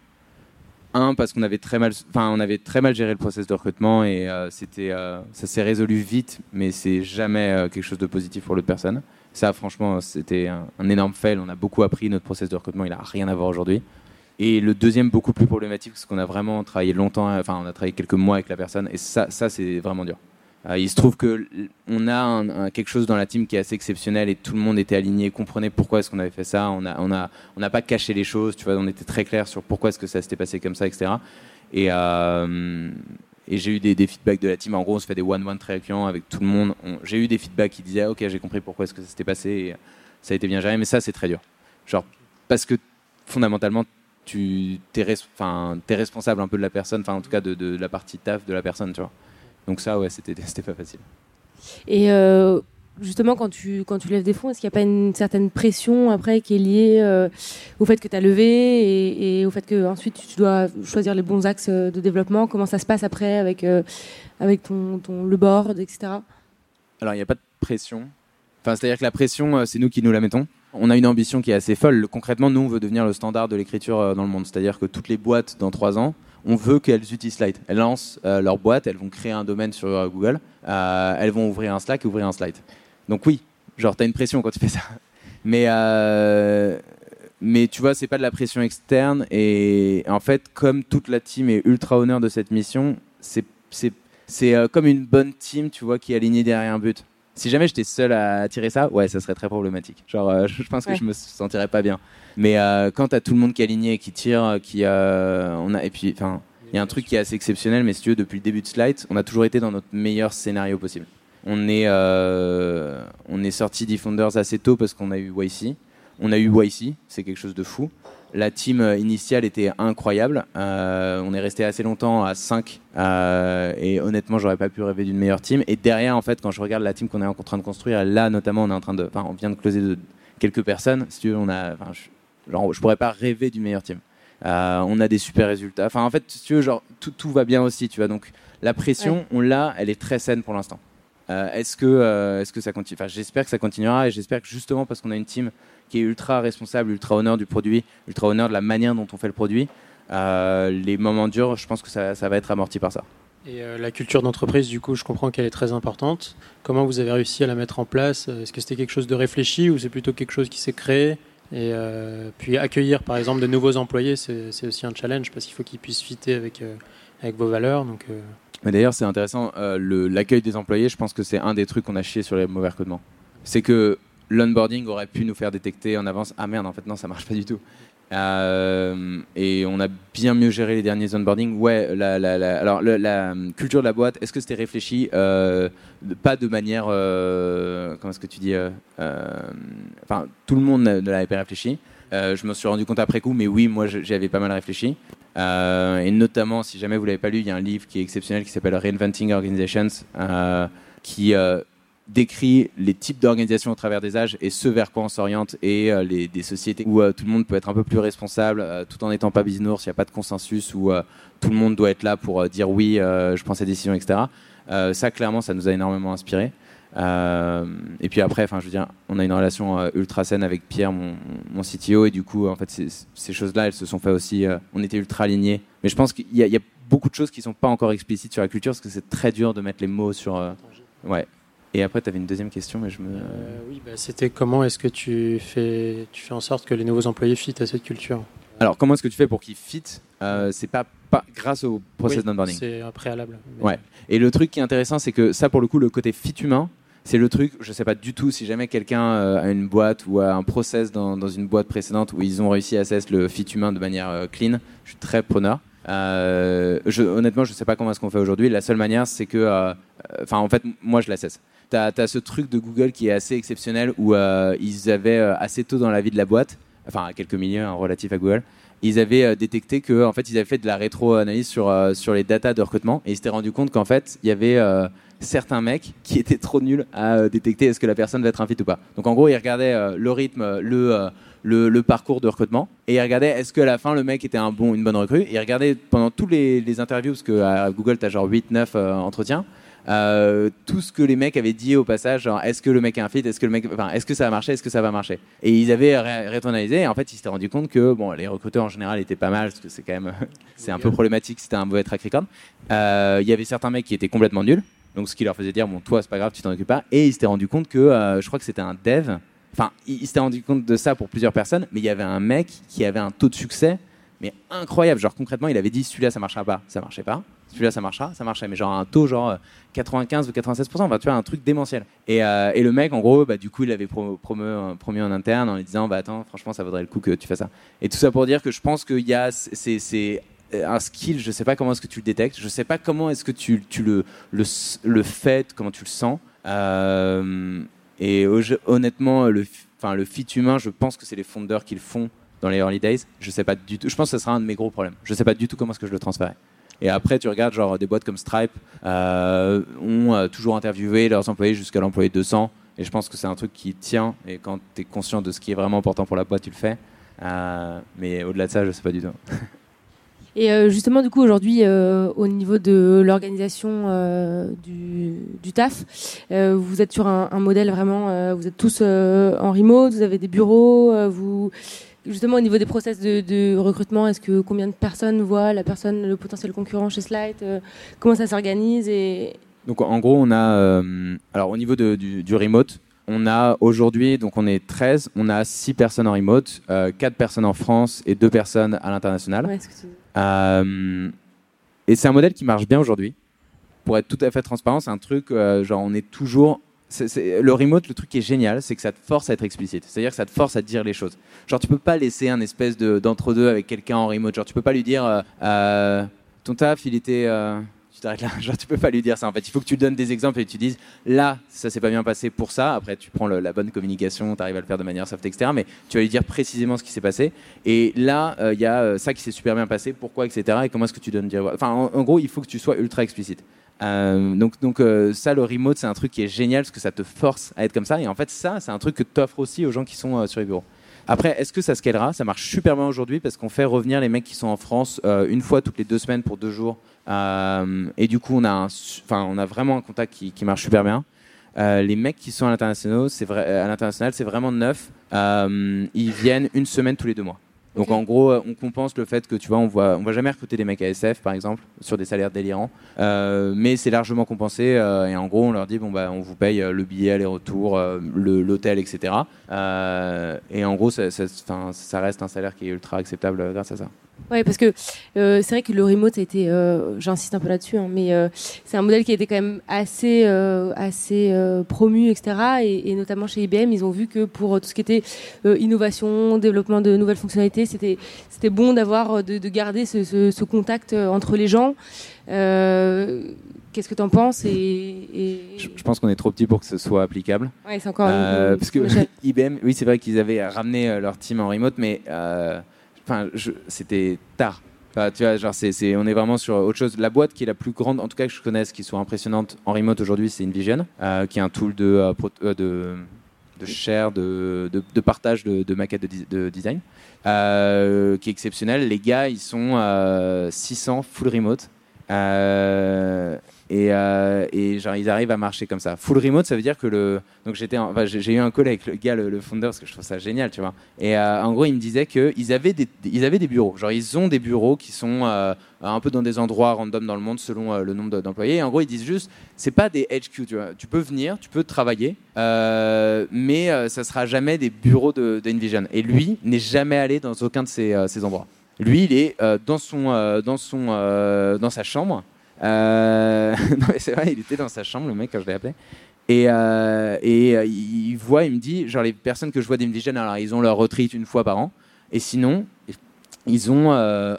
Speaker 1: Un, parce qu'on avait très mal, avait très mal géré le process de recrutement et euh, c'était, euh, ça s'est résolu vite, mais c'est jamais euh, quelque chose de positif pour l'autre personne. Ça, franchement, c'était un, énorme fail. On a beaucoup appris. Notre process de recrutement, il a rien à voir aujourd'hui. Et le deuxième, beaucoup plus problématique, parce qu'on a vraiment travaillé longtemps, enfin, on a travaillé quelques mois avec la personne, et ça, ça c'est vraiment dur. Euh, il se trouve que on a quelque chose dans la team qui est assez exceptionnel et tout le monde était aligné, comprenait pourquoi est-ce qu'on avait fait ça. On n'a on a, on pas caché les choses, tu vois, on était très clair sur pourquoi est-ce que ça s'était passé comme ça, etc. Et, et j'ai eu des, feedbacks de la team. En gros, on se fait des one-one très récurrents avec tout le monde. J'ai eu des feedbacks qui disaient, ok, j'ai compris pourquoi est-ce que ça s'était passé. Et ça a été bien géré, mais ça, c'est très dur. Genre, parce que fondamentalement, tu es, es, responsable un peu de la personne, enfin, en tout cas, de, de la partie taf de la personne, tu vois. Donc ça, ouais, c'était pas facile.
Speaker 3: Et euh, justement, quand tu, quand tu lèves des fonds, est-ce qu'il n'y a pas une certaine pression après qui est liée euh, au fait que tu as levé et, au fait que ensuite tu dois choisir les bons axes de développement? Comment ça se passe après avec, euh, avec ton, ton, le board, etc.
Speaker 1: Alors, il n'y a pas de pression. Enfin, C'est-à-dire que la pression, c'est nous qui nous la mettons. On a une ambition qui est assez folle. Concrètement, nous, on veut devenir le standard de l'écriture dans le monde. C'est-à-dire que toutes les boîtes, dans trois ans, on veut qu'elles utilisent Slide. Elles lancent euh, leur boîte, elles vont créer un domaine sur euh, Google, euh, elles vont ouvrir un Slack et ouvrir un Slide. Donc oui, genre tu as une pression quand tu fais ça. Mais mais tu vois, c'est pas de la pression externe et en fait, comme toute la team est ultra honneur de cette mission, c'est c'est comme une bonne team, tu vois, qui est alignée derrière un but. Si jamais j'étais seul à tirer ça, ouais, ça serait très problématique. Genre, je pense que je me sentirais pas bien. Mais euh, quand tu as tout le monde qui est aligné, qui tire, qui euh, on a, et puis, enfin, il y a un truc qui est assez exceptionnel, mais si tu veux, depuis le début de Slide, on a toujours été dans notre meilleur scénario possible. On est, euh, on est sorti d'eFounders assez tôt parce qu'on a eu YC. On a eu YC, c'est quelque chose de fou. La team initiale était incroyable. on est resté assez longtemps à 5 et honnêtement, j'aurais pas pu rêver d'une meilleure team. Et derrière, en fait, quand je regarde la team qu'on est en train de construire, là notamment, on est en train de, enfin, on vient de closer de quelques personnes. Si tu veux, on a, genre, je pourrais pas rêver du meilleur team. Euh, on a des super résultats. Enfin, en fait, si tu veux, genre, tout, tout va bien aussi, tu vois. Donc, la pression, on l'a, elle est très saine pour l'instant. Euh, est-ce que, euh, est-ce que ça continue? Enfin, j'espère que ça continuera et j'espère que justement parce qu'on a une team qui est ultra responsable, ultra honneur du produit, ultra honneur de la manière dont on fait le produit, les moments durs, je pense que ça, ça va être amorti par ça.
Speaker 4: Et la culture d'entreprise, du coup, je comprends qu'elle est très importante. Comment vous avez réussi à la mettre en place? Est-ce que c'était quelque chose de réfléchi ou c'est plutôt quelque chose qui s'est créé? Et euh, puis accueillir par exemple de nouveaux employés, c'est aussi un challenge parce qu'il faut qu'ils puissent fitter avec, euh, avec vos valeurs. Donc, euh.
Speaker 1: Mais d'ailleurs, c'est intéressant, l'accueil des employés, je pense que c'est un des trucs qu'on a chié sur les mauvais recrutements. C'est que l'onboarding aurait pu nous faire détecter en avance, ah merde, en fait non, ça marche pas du tout. Euh, et on a bien mieux géré les derniers onboarding. Ouais, alors la culture de la boîte, est-ce que c'était réfléchi Euh, Pas de manière. euh, comment est-ce que tu dis euh, euh, Enfin, tout le monde ne ne l'avait pas réfléchi. Euh, je me suis rendu compte après coup, mais oui, moi je- j'y avais pas mal réfléchi. Euh, et notamment, si jamais vous l'avez pas lu, il y a un livre qui est exceptionnel qui s'appelle Reinventing Organizations, euh, qui euh, décrit les types d'organisations au travers des âges et ce vers quoi on s'oriente et euh, les, des sociétés où euh, tout le monde peut être un peu plus responsable euh, tout en n'étant pas bisounours, il n'y a pas de consensus où tout le monde doit être là pour dire oui, je prends ces décisions, etc. Ça, clairement, ça nous a énormément inspiré. Et puis après, enfin, je veux dire, on a une relation ultra saine avec Pierre, mon, mon CTO, et du coup, en fait, ces, choses-là, elles se sont fait aussi. on était ultra alignés. Mais je pense qu'il y, a- beaucoup de choses qui sont pas encore explicites sur la culture, parce que c'est très dur de mettre les mots sur. ouais. Et après, tu avais une deuxième question, mais je me.
Speaker 4: Euh, oui, bah, c'était comment est-ce que tu fais, tu fais en sorte que les nouveaux employés fit à cette culture
Speaker 1: Alors, comment est-ce que tu fais pour qu'ils fit euh, C'est pas, pas grâce au process
Speaker 4: Oui,
Speaker 1: d'onboarding.
Speaker 4: C'est un préalable. mais-
Speaker 1: Ouais. Et le truc qui est intéressant, c'est que ça, pour le coup, le côté fit humain, c'est le truc, je sais pas du tout si jamais quelqu'un euh, a une boîte ou a un process dans, dans une boîte précédente où ils ont réussi à assess le fit humain de manière clean, je suis très preneur. Euh, je, honnêtement, je sais pas comment est-ce qu'on fait aujourd'hui. La seule manière, c'est que, enfin, en fait, moi, je l'assesse. Tu as, ce truc de Google qui est assez exceptionnel où euh, ils avaient euh, assez tôt dans la vie de la boîte, enfin, à quelques milieux hein, relatifs à Google, ils avaient euh, détecté que en fait ils avaient fait de la rétro-analyse sur, euh, sur les datas de recrutement et ils s'étaient rendu compte qu'en fait il y avait euh, certains mecs qui étaient trop nuls à euh, détecter est-ce que la personne va être un fit ou pas. Donc en gros ils regardaient euh, le rythme, le, euh, le, parcours de recrutement et ils regardaient est-ce qu'à la fin le mec était un bon, une bonne recrue et ils regardaient pendant tous les, interviews parce que à Google tu as genre 8-9 euh, entretiens euh, tout ce que les mecs avaient dit au passage, genre est-ce que le mec est un fit, est-ce que le mec, enfin, est-ce que ça va marcher, est-ce que ça va marcher? Et ils avaient ré- rétonalisé et en fait ils s'étaient rendu compte que bon, les recruteurs en général étaient pas mal parce que c'est quand même, c'est un peu problématique, c'était un mauvais track record. Euh, Il y avait certains mecs qui étaient complètement nuls, donc ce qui leur faisait dire bon toi c'est pas grave, tu t'en occupes pas. Et ils s'étaient rendu compte que, euh, je crois que c'était un dev. Enfin, ils ils s'étaient rendu compte de ça pour plusieurs personnes, mais il y avait un mec qui avait un taux de succès mais incroyable. Genre concrètement, il avait dit celui-là ça marchera pas, ça marchait pas. Celui-là ça marchera, ça marchait. Mais genre un taux genre euh, 95 ou 96 enfin tu vois un truc démentiel. Et, euh, et le mec en gros, bah, du coup il avait pro- promu, euh, promu en interne en lui disant bah attends franchement ça vaudrait le coup que tu fasses ça. Et tout ça pour dire que je pense qu'il y a c'est un skill, je sais pas comment est-ce que tu le détectes, je sais pas comment est-ce que tu, tu le, le, le fais, comment tu le sens. Euh, et honnêtement, le, enfin, le fit humain, je pense que c'est les fondeurs qui le font dans les early days. Je sais pas du tout. Je pense que ce sera un de mes gros problèmes. Je sais pas du tout comment est-ce que je le transférais. Et après, tu regardes genre des boîtes comme Stripe euh, ont euh, toujours interviewé leurs employés jusqu'à l'employé 200. Et je pense que c'est un truc qui tient. Et quand tu es conscient de ce qui est vraiment important pour la boîte, tu le fais. Euh, mais au-delà de ça, je sais pas du tout.
Speaker 3: Et justement, du coup, aujourd'hui, au niveau de l'organisation du, taf, vous êtes sur un, un modèle vraiment, vous êtes tous en remote, vous avez des bureaux, vous justement au niveau des process de, de recrutement, est-ce que combien de personnes voient la personne, le potentiel concurrent chez Slide, euh, comment ça s'organise et
Speaker 1: Donc en gros, on a, euh, alors au niveau de- du, du remote, on a aujourd'hui, donc on est 13, on a 6 personnes en remote, euh, 4 personnes en France et 2 personnes à l'international.
Speaker 3: Ouais, tu-
Speaker 1: Euh, et c'est un modèle qui marche bien aujourd'hui. Pour être tout à fait transparent, c'est un truc, genre on est toujours... le remote, le truc qui est génial, c'est que ça te force à être explicite. C'est-à-dire que ça te force à te dire les choses. Genre tu peux pas laisser un espèce de- d'entre-deux avec quelqu'un en remote. Genre tu peux pas lui dire, euh, euh, ton taf, il était... euh, tu t'arrêtes là. Genre tu peux pas lui dire ça. En fait, il faut que tu donnes des exemples et tu dises, là, ça s'est pas bien passé pour ça. Après, tu prends la bonne communication, tu arrives à le faire de manière soft, etc. Mais tu vas lui dire précisément ce qui s'est passé. Et là, il y a ça qui s'est super bien passé, pourquoi, etc. Et comment est-ce que tu donnes dire. Enfin, en, en gros, il faut que tu sois ultra explicite. Euh, donc, euh, ça, le remote, c'est un truc qui est génial parce que ça te force à être comme ça. Et en fait, ça, c'est un truc que tu offres aussi aux gens qui sont euh, sur les bureaux. Après, est-ce que ça scalera? Ça marche super bien aujourd'hui parce qu'on fait revenir les mecs qui sont en France une fois toutes les deux semaines pour deux jours. Et du coup, on a, enfin, on a vraiment un contact qui, qui marche super bien. Les mecs qui sont à l'international, c'est à l'international, c'est vraiment neuf. Ils viennent une semaine tous les deux mois. Donc en gros, euh, on compense le fait que tu vois, on voit, on va jamais recruter des mecs à SF par exemple sur des salaires délirants, Euh, mais c'est largement compensé. euh, et en gros, on leur dit bon bah, on vous paye le billet aller-retour, euh, le- l'hôtel, etc. Et en gros, ça, ça, reste un salaire qui est ultra acceptable grâce à ça.
Speaker 3: Oui, parce que euh, c'est vrai que le remote a été, euh, j'insiste un peu là-dessus, hein, mais euh, c'est un modèle qui a été quand même assez, assez promu, etc. Et, notamment chez IBM, ils ont vu que pour tout ce qui était innovation, développement de nouvelles fonctionnalités, c'était, c'était bon d'avoir, de, garder ce, ce, contact entre les gens. Qu'est-ce que tu en penses et,
Speaker 1: Je, pense qu'on est trop petit pour que ce soit applicable.
Speaker 3: Ouais, c'est encore.
Speaker 1: parce que IBM, oui, c'est vrai qu'ils avaient ramené leur team en remote, mais enfin, c'était tard. tu vois, genre, c'est, on est vraiment sur autre chose. La boîte qui est la plus grande, en tout cas que je connaisse, qui soit impressionnante en remote aujourd'hui, c'est InVision, euh, qui est un tool de, euh, euh, de, share, de, de, partage de, maquettes de, design, qui est exceptionnel. Les gars, ils sont 600 full remote. Euh, et, genre, ils arrivent à marcher comme ça. Full remote, ça veut dire que le. Donc, j'étais, enfin, j'ai eu un call avec le gars, le, founder, parce que je trouve ça génial, tu vois. Et euh, en gros, il me disait qu'ils avaient, des, ils avaient des bureaux. Genre, ils ont des bureaux qui sont euh, un peu dans des endroits random dans le monde selon le nombre d'employés. Et en gros, ils disent juste, c'est pas des HQ, tu vois. Tu peux venir, tu peux travailler, mais ça sera jamais des bureaux d'Envision. et lui n'est jamais allé dans aucun de ces, ces endroits. Lui, il est dans, son, dans, son, dans sa chambre euh, non, c'est vrai, il était dans sa chambre, le mec, quand je l'ai appelé. Et, euh, et euh, il voit, il me dit, genre les personnes que je vois d'Invision, alors ils ont leur retreat une fois par an. Et sinon, ils ont,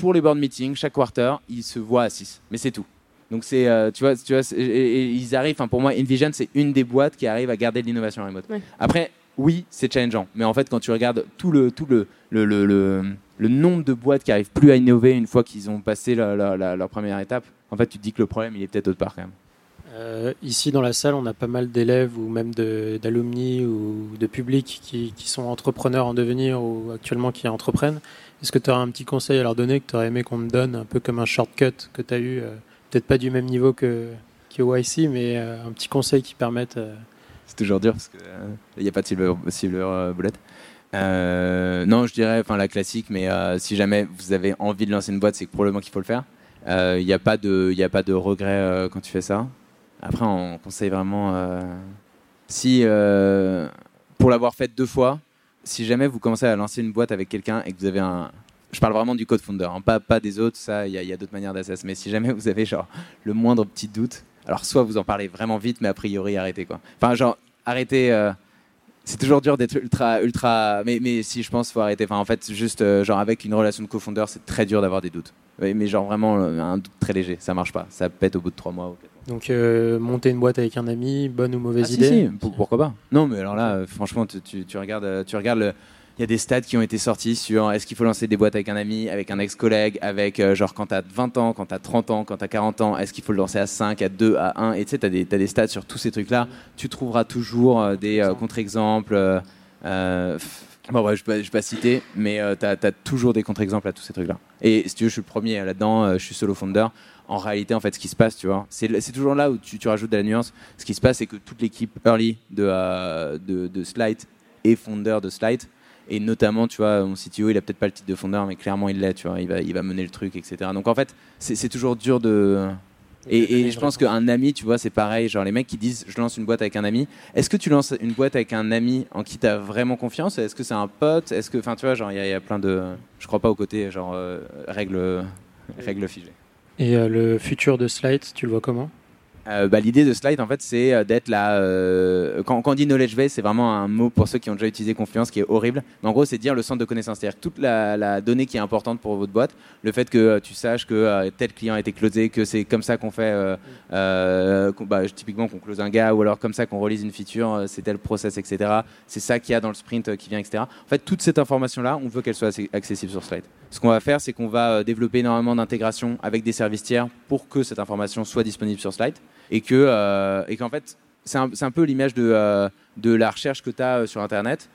Speaker 1: pour les board meetings, chaque quarter, ils se voient à 6. Mais c'est tout. Donc c'est, tu vois, tu vois et, ils arrivent, pour moi, InVision, c'est une des boîtes qui arrive à garder de l'innovation remote. Après, oui, c'est challengeant. Mais en fait, quand tu regardes tout le, tout le, le, le le nombre de boîtes qui arrivent plus à innover une fois qu'ils ont passé leur première étape, en fait, tu te dis que le problème, il est peut-être autre part quand même.
Speaker 4: Euh, ici dans la salle, on a pas mal d'élèves ou même d'alumni ou de publics qui, sont entrepreneurs en devenir ou actuellement qui entreprennent. Est-ce que tu aurais un petit conseil à leur donner que tu aurais aimé qu'on te donne, un peu comme un shortcut que tu as eu, euh, peut-être pas du même niveau que, que YC, mais euh, un petit conseil qui permette.
Speaker 1: C'est toujours dur parce qu'il n'y a pas de silver, silver bullet. Euh, non, je dirais, enfin la classique, mais euh, si jamais vous avez envie de lancer une boîte, c'est probablement qu'il faut le faire. Il euh, n'y a pas de, a pas de regret quand tu fais ça. Après, on conseille vraiment, si pour l'avoir fait deux fois, si jamais vous commencez à lancer une boîte avec quelqu'un et que vous avez un, je parle vraiment du code founder, hein, pas, pas des autres, ça, il y a, d'autres manières d'assess. Mais si jamais vous avez genre le moindre petit doute, alors soit vous en parlez vraiment vite, mais a priori arrêtez quoi. Enfin genre arrêtez c'est toujours dur d'être ultra, ultra. Mais, mais si je pense, faut arrêter. Enfin, en fait, juste euh, genre avec une relation de cofondeur, c'est très dur d'avoir des doutes. Mais genre vraiment euh, un doute très léger, ça marche pas. Ça pète au bout de trois mois. Ou quatre
Speaker 4: mois. Donc euh, monter une boîte avec un ami, bonne ou mauvaise ah, idée
Speaker 1: si, si. Pourquoi pas Non, mais alors là, franchement, tu, tu, tu, regardes, tu regardes le il y a des stats qui ont été sortis sur est-ce qu'il faut lancer des boîtes avec un ami, avec un ex-collègue, avec euh, genre quand tu as 20 ans, quand tu as 30 ans, quand tu as 40 ans, est-ce qu'il faut le lancer à 5, à 2, à 1 Et tu sais, tu as, des stats sur tous ces trucs-là. Tu trouveras toujours euh, des euh, contre-exemples. bon, je ne vais, pas citer, mais tu as, toujours des contre-exemples à tous ces trucs-là. Et si tu veux, je suis le premier là-dedans, je suis solo founder. En réalité, en fait, ce qui se passe, tu vois, c'est toujours là où tu, rajoutes de la nuance. Ce qui se passe, c'est que toute l'équipe early de, de, de Slide et founder de Slide et notamment, tu vois, mon CTO, il a peut-être pas le titre de fondeur, mais clairement, il l'est, tu vois, il va, il va mener le truc, etc. Donc en fait, c'est toujours dur de. Et, je pense qu'un ami, tu vois, c'est pareil. Genre, les mecs qui disent je lance une boîte avec un ami. Est-ce que tu lances une boîte avec un ami en qui tu as vraiment confiance? Est-ce que c'est un pote? Est-ce que, enfin, tu vois, genre, il y, a plein de. Je crois pas au côté, genre, euh, règles règle figées.
Speaker 4: Et euh, le futur de Slide, tu le vois comment?
Speaker 1: Euh, bah, L'idée de Slide, en fait, c'est euh, d'être là. Euh, quand, on dit knowledge base, c'est vraiment un mot pour ceux qui ont déjà utilisé confiance qui est horrible. Mais en gros, c'est dire le centre de connaissances. C'est-à-dire toute la, donnée qui est importante pour votre boîte, le fait que tu saches que tel client a été closé, que c'est comme ça qu'on fait, bah, typiquement qu'on close un gars, ou alors comme ça qu'on relise une feature, c'est tel process, etc. C'est ça qu'il y a dans le sprint qui vient, etc. En fait, toute cette information-là, on veut qu'elle soit accessible sur Slide. Ce qu'on va faire, c'est qu'on va développer énormément d'intégration avec des services tiers pour que cette information soit disponible sur Slide et que euh, et qu'en fait c'est un, peu l'image de, euh, de la recherche que tu as euh, sur Internet.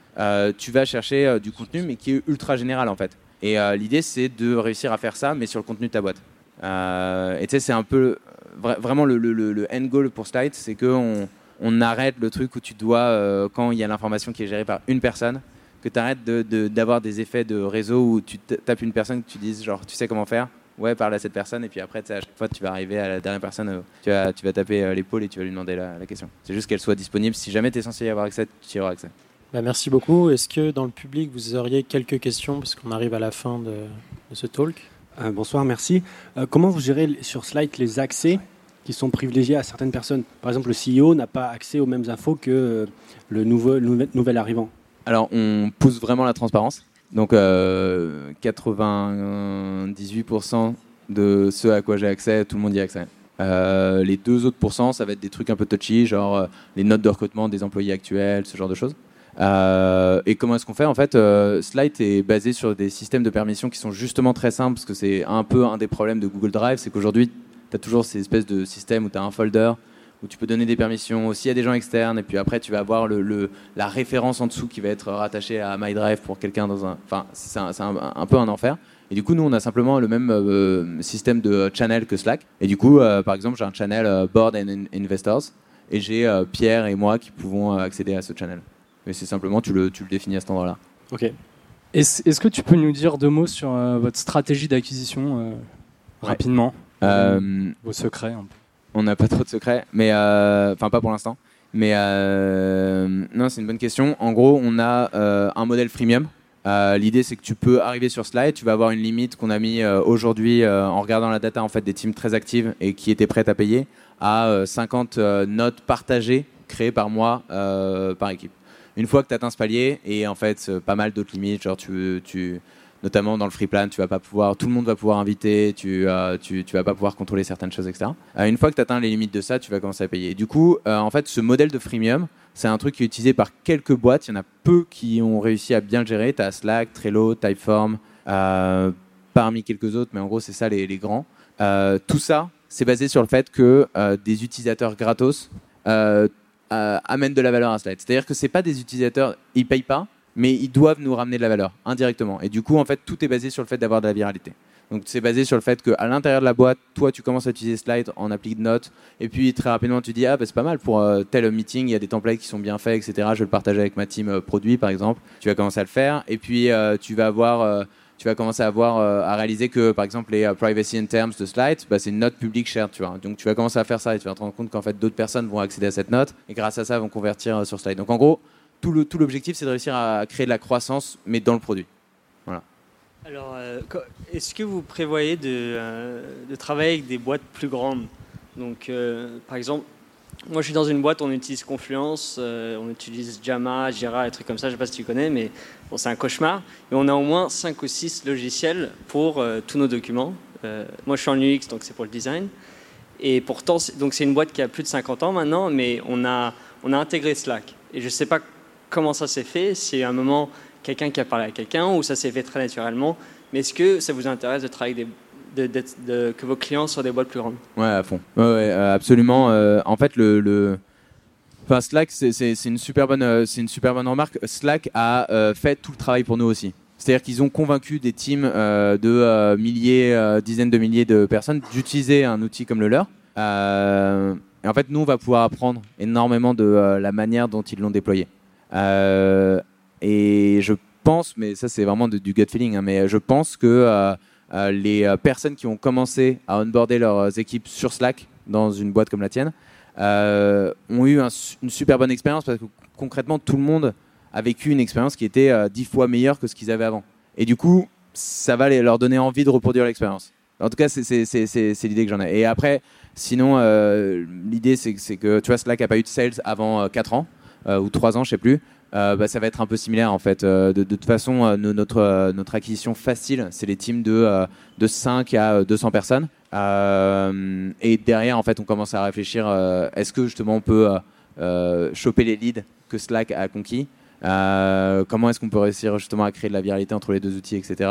Speaker 1: tu vas chercher du contenu, mais qui est ultra général en fait. Et l'idée, c'est de réussir à faire ça, mais sur le contenu de ta boîte. et tu sais, c'est un peu vraiment le, end goal pour Slide, c'est qu'on on arrête le truc où tu dois, quand il y a l'information qui est gérée par une personne, que tu arrêtes d'avoir de, des effets de réseau où tu tapes une personne que tu dises genre tu sais comment faire ouais, parle à cette personne, et puis après, à chaque fois, tu vas arriver à la dernière personne, euh, tu, vas, tu vas taper euh, l'épaule et tu vas lui demander la, question. C'est juste qu'elle soit disponible. Si jamais tu es censé y avoir accès, tu y auras accès.
Speaker 4: Bah, merci beaucoup. Est-ce que dans le public, vous auriez quelques questions, parce qu'on arrive à la fin de, ce talk
Speaker 5: euh, Bonsoir, merci. Euh, comment vous gérez sur Slide les accès qui sont privilégiés à certaines personnes? Par exemple, le CEO n'a pas accès aux mêmes infos que le nouveau, nouvel arrivant.
Speaker 1: Alors, on pousse vraiment la transparence. Donc, 98% de ce à quoi j'ai accès, tout le monde y a accès. les deux autres pourcents, ça va être des trucs un peu touchy, genre les notes de recrutement des employés actuels, ce genre de choses. Euh, et comment est-ce qu'on fait? En fait, euh, Slide est basé sur des systèmes de permission qui sont justement très simples, parce que c'est un peu un des problèmes de Google Drive, c'est qu'aujourd'hui, tu as toujours ces espèces de systèmes où tu as un folder où tu peux donner des permissions aussi à des gens externes, et puis après, tu vas avoir le, la référence en dessous qui va être rattachée à MyDrive pour quelqu'un dans un... Enfin, c'est un, peu un enfer. Et du coup, nous, on a simplement le même euh, système de channel que Slack. Et du coup, par exemple, j'ai un channel Board and Investors, et j'ai Pierre et moi qui pouvons accéder à ce channel mais c'est simplement tu le, tu le définis à cet endroit-là.
Speaker 5: Ok.
Speaker 6: Est-ce que tu peux nous dire deux mots sur euh, votre stratégie d'acquisition euh, rapidement? Euh, Vos secrets
Speaker 1: On n'a pas trop de secrets, mais enfin pas pour l'instant. Mais non, c'est une bonne question. En gros, on a un modèle freemium. L'idée, c'est que tu peux arriver sur Slide, tu vas avoir une limite qu'on a mis aujourd'hui en regardant la data en fait des teams très actives et qui étaient prêtes à payer à 50 notes partagées créées par mois par équipe une fois que tu atteint ce palier, et en fait, euh, pas mal d'autres limites, genre tu, notamment dans le free plan, tu vas pas pouvoir, tout le monde va pouvoir inviter, tu, euh, vas pas pouvoir contrôler certaines choses, etc. Euh, une fois que tu atteins les limites de ça, tu vas commencer à payer. du coup, en fait, ce modèle de freemium, c'est un truc qui est utilisé par quelques boîtes. Il y en a peu qui ont réussi à bien le gérer. Tu as Slack, Trello, Typeform, parmi quelques autres, mais en gros, c'est ça les, les grands. tout ça, c'est basé sur le fait que des utilisateurs gratos euh, amènent de la valeur à Slide. C'est-à-dire que c'est pas des utilisateurs, ils payent pas, mais ils doivent nous ramener de la valeur indirectement. Et du coup, en fait, tout est basé sur le fait d'avoir de la viralité. Donc c'est basé sur le fait qu'à l'intérieur de la boîte, toi, tu commences à utiliser Slide en appli de notes, et puis très rapidement, tu dis ah bah, c'est pas mal pour euh, tel meeting, il y a des templates qui sont bien faits, etc. Je vais le partager avec ma team euh, produit, par exemple. Tu vas commencer à le faire, et puis tu vas avoir tu vas commencer à voir, euh, à réaliser que, par exemple, les euh, privacy and terms de Slide, bah, c'est une note publique shared, tu vois. Donc, tu vas commencer à faire ça et tu vas te rendre compte qu'en fait, d'autres personnes vont accéder à cette note et grâce à ça, vont convertir euh, sur Slide. Donc, en gros, tout l'objectif, tout c'est de réussir à créer de la croissance, mais dans le produit. Voilà.
Speaker 7: Alors, est-ce que vous prévoyez de, de, travailler avec des boîtes plus grandes? Donc, par exemple, moi, je suis dans une boîte, on utilise Confluence, euh, on utilise Jama, Jira, des trucs comme ça, je ne sais pas si tu connais, mais bon, c'est un cauchemar. Et on a au moins 5 ou 6 logiciels pour euh, tous nos documents. Euh, moi, je suis en UX, donc c'est pour le design. Et pourtant, c'est une boîte qui a plus de 50 ans maintenant, mais on a, on a intégré Slack. Et je ne sais pas comment ça s'est fait, c'est un moment quelqu'un qui a parlé à quelqu'un ou ça s'est fait très naturellement. Mais est-ce que ça vous intéresse de travailler des de, que vos clients soient des boîtes plus grandes?
Speaker 1: Ouais, à fond. Ouais, euh, absolument. Euh, en fait, le. Enfin, Slack, euh, c'est une super bonne remarque. Slack a fait tout le travail pour nous aussi. C'est-à-dire qu'ils ont convaincu des teams de milliers, dizaines de milliers de personnes d'utiliser un outil comme le leur. et en fait, nous, on va pouvoir apprendre énormément de la manière dont ils l'ont déployé. Et je pense, mais ça c'est vraiment du gut feeling, hein, mais je pense que euh, les euh, personnes qui ont commencé à onboarder leurs équipes sur Slack dans une boîte comme la tienne euh, ont eu une super bonne expérience parce que concrètement tout le monde a vécu une expérience qui était dix fois meilleure que ce qu'ils avaient avant. Et du coup, ça va leur donner envie de reproduire l'expérience. En tout cas, c'est l'idée que j'en ai. Et après, sinon, l'idée, c'est que tu vois, Slack n'a pas eu de sales avant 4 ans, ou 3 ans, je sais plus. Euh, bah, ça va être un peu similaire en fait. Euh, de, toute façon, euh, notre, notre acquisition facile, c'est les teams de, de 5 à 200 personnes. et derrière, en fait, on commence à réfléchir est-ce que justement on peut choper les leads que Slack a conquis Comment est-ce qu'on peut réussir justement à créer de la viralité entre les deux outils, etc.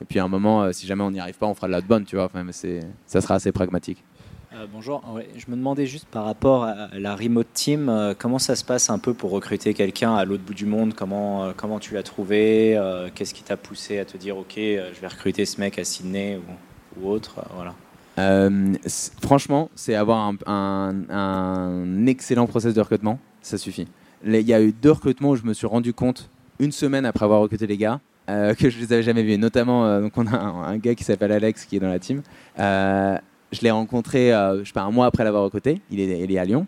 Speaker 1: et puis à un moment, si jamais on n'y arrive pas, on fera de la bonne, tu vois. Enfin, mais ça sera assez pragmatique.
Speaker 8: Euh, bonjour, je me demandais juste par rapport à la remote team, euh, comment ça se passe un peu pour recruter quelqu'un à l'autre bout du monde? Comment, euh, comment tu l'as trouvé Qu'est-ce qui t'a poussé à te dire ok, je vais recruter ce mec à Sydney ou, autre voilà.
Speaker 1: franchement, c'est avoir un, excellent process de recrutement, ça suffit. Il y a eu deux recrutements où je me suis rendu compte une semaine après avoir recruté les gars que je les avais jamais vus. Notamment, donc on a un, gars qui s'appelle Alex qui est dans la team. Je l'ai rencontré, euh, je sais pas, un mois après l'avoir recruté. Il est, il est à Lyon.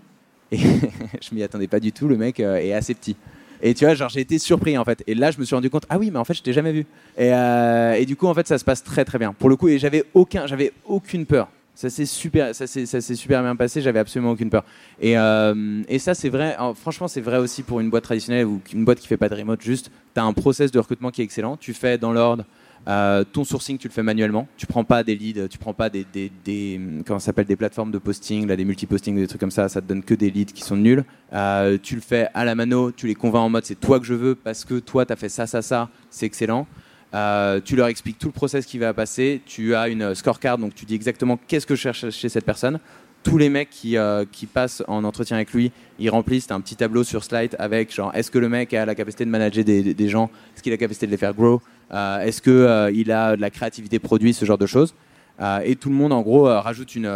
Speaker 1: Et je m'y attendais pas du tout. Le mec euh, est assez petit. Et tu vois, genre j'ai été surpris en fait. Et là, je me suis rendu compte, ah oui, mais en fait, je t'ai jamais vu. Et, euh, du coup, en fait, ça se passe très très bien. Pour le coup, et j'avais aucun, aucune peur. Ça s'est super, ça super bien passé. J'avais absolument aucune peur. Et, et ça, c'est vrai. franchement, c'est vrai aussi pour une boîte traditionnelle ou une boîte qui fait pas de remote. Juste, tu as un process de recrutement qui est excellent. Tu fais dans l'ordre. Euh, ton sourcing, tu le fais manuellement. Tu prends pas des leads, tu prends pas des, des comment s'appelle des plateformes de posting, là, des multi-postings, des trucs comme ça. Ça te donne que des leads qui sont nuls. Euh, tu le fais à la mano. Tu les convaincs en mode c'est toi que je veux parce que toi tu as fait ça, ça, ça. C'est excellent. Euh, tu leur expliques tout le process qui va passer. Tu as une scorecard, donc tu dis exactement qu'est-ce que je cherche chez cette personne. Tous les mecs qui, qui passent en entretien avec lui, ils remplissent un petit tableau sur slide avec genre est-ce que le mec a la capacité de manager des, des gens, est-ce qu'il a la capacité de les faire grow, est-ce qu'il euh, a de la créativité produit, ce genre de choses euh, et tout le monde, en gros, rajoute une,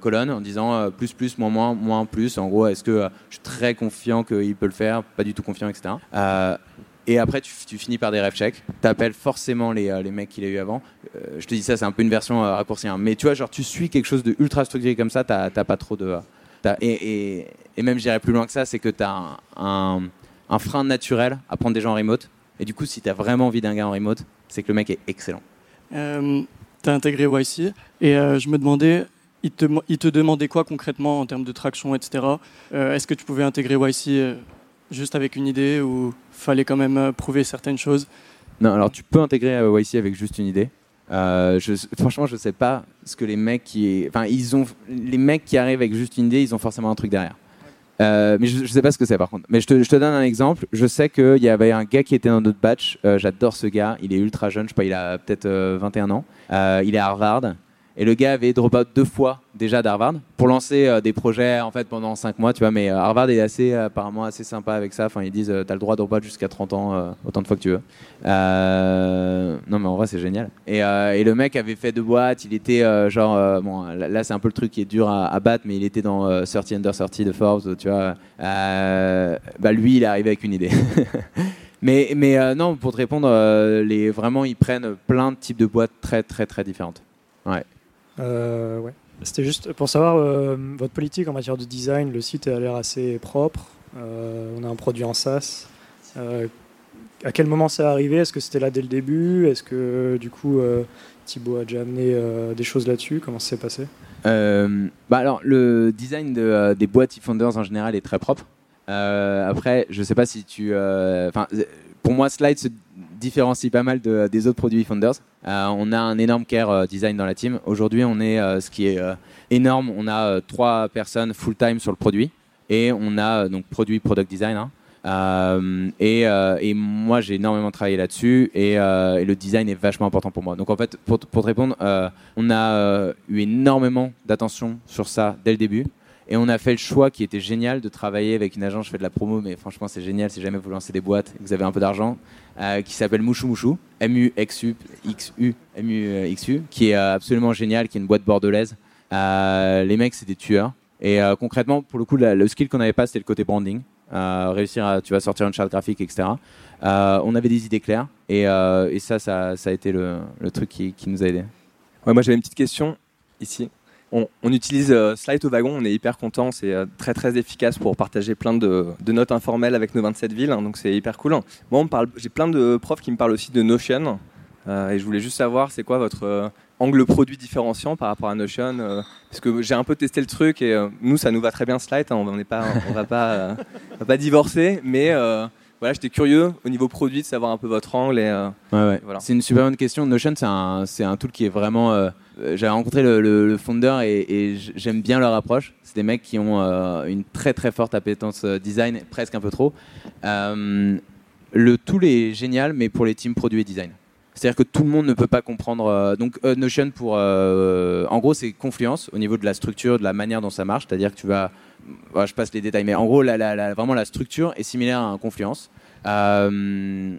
Speaker 1: colonne en disant plus, plus, moins, moins, moins, plus. En gros, est-ce que je suis très confiant qu'il peut le faire, pas du tout confiant, etc. et après, tu, finis par des ref checks. Tu appelles forcément les, les mecs qu'il a eu avant. je te dis ça, c'est un peu une version raccourcie. Hein. Mais tu vois, genre, tu suis quelque chose de ultra structuré comme ça, tu n'as pas trop de. Et, et, même, j'irais plus loin que ça, c'est que tu as un, un, un, frein naturel à prendre des gens en remote. Et du coup, si tu as vraiment envie d'un gars en remote, c'est que le mec est excellent.
Speaker 9: Euh, tu as intégré YC et euh, je me demandais, il te, il te, demandait quoi concrètement en termes de traction, etc. Euh, est-ce que tu pouvais intégrer YC euh, juste avec une idée ou fallait quand même prouver certaines choses?
Speaker 1: Non, alors tu peux intégrer YC avec juste une idée. Je, franchement, je sais pas ce que les mecs qui, enfin, ils ont, les mecs qui arrivent avec juste une idée, ils ont forcément un truc derrière. Euh, mais je, ne sais pas ce que c'est par contre. Mais je te, donne un exemple. Je sais qu'il y avait un gars qui était dans notre batch. Euh, j'adore ce gars. Il est ultra jeune. Je sais pas, il a peut-être 21 euh, ans. il est à Harvard. Et le gars avait drop out deux fois déjà d'Harvard pour lancer euh, des projets en fait pendant cinq mois, tu vois. Mais euh, Harvard est assez apparemment assez sympa avec ça. Enfin, ils disent tu as le droit de drop out jusqu'à 30 ans, autant de fois que tu veux. non, mais en vrai, c'est génial. Et, le mec avait fait deux boîtes. Il était genre bon, là, c'est un peu le truc qui est dur à, à battre, mais il était dans 30 under 30 de Forbes, tu vois. bah lui, il est arrivé avec une idée. mais mais non, pour te répondre, les vraiment, ils prennent plein de types de boîtes très très très différentes. Ouais.
Speaker 10: Euh, ouais. C'était juste pour savoir euh, votre politique en matière de design. Le site a l'air assez propre. Euh, on a un produit en SaaS. à quel moment c'est arrivé? Est-ce que c'était là dès le début? Est-ce que du coup Thibaut a déjà amené des choses là-dessus? Comment ça s'est passé?
Speaker 1: Bah alors, le design de, des boîtes eFounders en général est très propre. après, je sais pas si tu. Enfin, pour moi, Slide différencie pas mal de, des autres produits Founders. Euh, on a un énorme care euh, design dans la team. Aujourd'hui, on est euh, ce qui est énorme. On a trois personnes full time sur le produit et on a donc produit product design. Hein. Et, moi, j'ai énormément travaillé là-dessus et, le design est vachement important pour moi. Donc en fait, pour te répondre, on a eu énormément d'attention sur ça dès le début. Et on a fait le choix qui était génial de travailler avec une agence, je fais de la promo, mais franchement c'est génial si jamais vous lancez des boîtes et que vous avez un peu d'argent, euh, qui s'appelle Mouchou Mouchou, M-U-X-U, X-U, M-U-X-U, qui est euh, absolument génial, qui est une boîte bordelaise. Euh, les mecs c'est des tueurs. Et concrètement, pour le coup, le skill qu'on n'avait pas, c'était le côté branding. réussir à tu vas sortir une charte graphique, etc. on avait des idées claires et, ça, ça, a été le, truc qui, nous a aidé.
Speaker 11: Ouais, moi j'avais une petite question ici on, utilise euh, Slide au wagon, on est hyper content, c'est euh, très très efficace pour partager plein de, notes informelles avec nos 27 villes, hein, donc c'est hyper cool. Moi, j'ai plein de profs qui me parlent aussi de Notion, euh, et je voulais juste savoir, c'est quoi votre angle produit différenciant par rapport à Notion Parce que j'ai un peu testé le truc, et nous, ça nous va très bien Slide, hein, on ne va pas, va pas divorcer, mais voilà, j'étais curieux au niveau produit de savoir un peu votre angle.
Speaker 1: Euh, Voilà. C'est une super bonne question. Notion, c'est un, un tool qui est vraiment. Euh, J'avais rencontré le, le, founder et, j'aime bien leur approche. C'est des mecs qui ont euh, une très très forte appétence design, presque un peu trop. le tool est génial, mais pour les teams produits et design. C'est-à-dire que tout le monde ne peut pas comprendre. donc Notion pour, en gros, c'est Confluence au niveau de la structure, de la manière dont ça marche. C'est-à-dire que tu vas je passe les détails, mais en gros, vraiment la structure est similaire à un Confluence. Euh,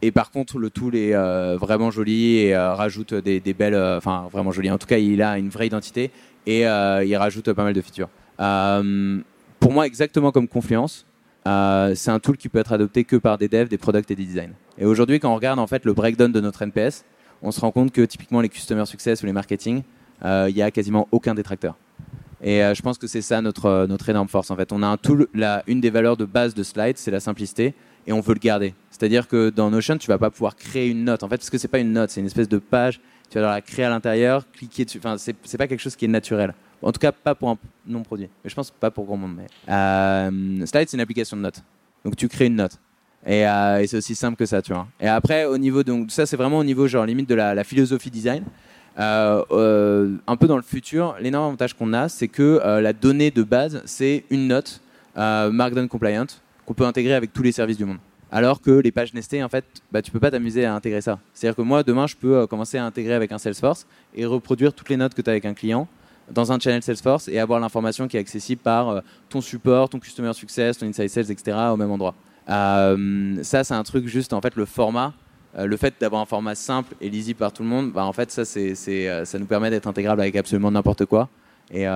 Speaker 1: et par contre, le tool est euh, vraiment joli et euh, rajoute des, belles, enfin vraiment joli. En tout cas, il a une vraie identité et il rajoute pas mal de features. pour moi, exactement comme Confluence, c'est un tool qui peut être adopté que par des devs, des products et des designs. Et aujourd'hui, quand on regarde en fait le breakdown de notre NPS, on se rend compte que typiquement les customer success ou les marketing, il n'y a quasiment aucun détracteur. Et je pense que c'est ça notre, notre énorme force. En fait, on a un tout, la, une des valeurs de base de Slide, c'est la simplicité, et on veut le garder. C'est-à-dire que dans Notion, tu vas pas pouvoir créer une note. En fait, parce que c'est pas une note, c'est une espèce de page. Tu vas devoir la créer à l'intérieur, cliquer dessus. Enfin, c'est pas quelque chose qui est naturel. En tout cas, pas pour un non-produit. Mais je pense pas pour grand monde. Mais... Slide, c'est une application de notes. Donc tu crées une note. Euh, et, c'est aussi simple que ça, tu vois. Et après, au niveau, donc ça c'est vraiment au niveau genre limite de la, philosophie design. Euh, euh, un peu dans le futur, l'énorme avantage qu'on a, c'est que la donnée de base, c'est une note Markdown compliant qu'on peut intégrer avec tous les services du monde. Alors que les pages nestées, en fait, bah, tu peux pas t'amuser à intégrer ça. C'est-à-dire que moi, demain, je peux commencer à intégrer avec un Salesforce et reproduire toutes les notes que tu as avec un client dans un channel Salesforce et avoir l'information qui est accessible par ton support, ton Customer Success, ton Inside Sales, etc. au même endroit. Euh, ça, c'est un truc juste, en fait, le format euh, le fait d'avoir un format simple et lisible par tout le monde, bah, en fait, ça, euh, ça nous permet d'être intégrable avec absolument n'importe quoi. Et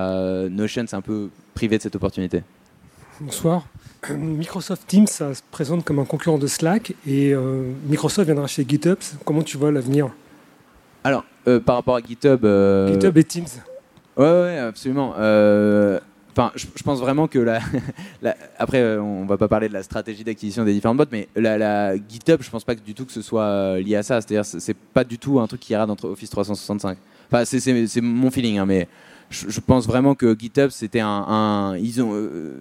Speaker 1: Notion, c'est un peu privé de cette opportunité.
Speaker 12: Bonsoir. Microsoft Teams, ça se présente comme un concurrent de Slack et Microsoft viendra chez GitHub. Comment tu vois l'avenir?
Speaker 1: Alors, par rapport à GitHub.
Speaker 12: GitHub et Teams.
Speaker 1: Ouais, ouais, absolument. Enfin, je, pense vraiment que la, après, euh, on va pas parler de la stratégie d'acquisition des différentes boîtes, mais la, GitHub, je pense pas du tout que ce soit euh, lié à ça. C'est-à-dire, c'est pas du tout un truc qui ira entre Office 365. Enfin, c'est mon feeling, hein, mais je, pense vraiment que GitHub, c'était un, ils ont, euh,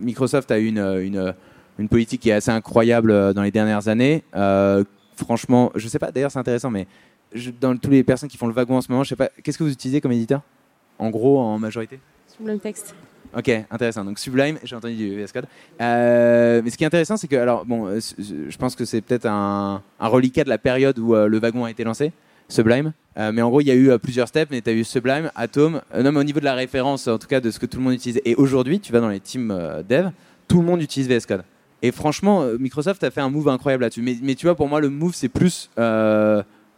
Speaker 1: Microsoft a eu une, une, une, politique qui est assez incroyable dans les dernières années. franchement, je sais pas. D'ailleurs, c'est intéressant, mais dans tous les personnes qui font le wagon en ce moment, je sais pas. Qu'est-ce que vous utilisez comme éditeur? En gros, en majorité?
Speaker 3: le texte.
Speaker 1: Ok, intéressant. Donc Sublime, j'ai entendu du VS Code. Euh, mais ce qui est intéressant, c'est que, alors, bon, euh, je pense que c'est peut-être un, un, reliquat de la période où euh, le wagon a été lancé, Sublime. Mais en gros, il y a eu plusieurs steps, mais tu as eu Sublime, Atom, non, mais au niveau de la référence, en tout cas, de ce que tout le monde utilise. Et aujourd'hui, tu vas dans les teams dev, tout le monde utilise VS Code. Et franchement, Microsoft a fait un move incroyable là-dessus. Mais, tu vois, pour moi, le move, c'est plus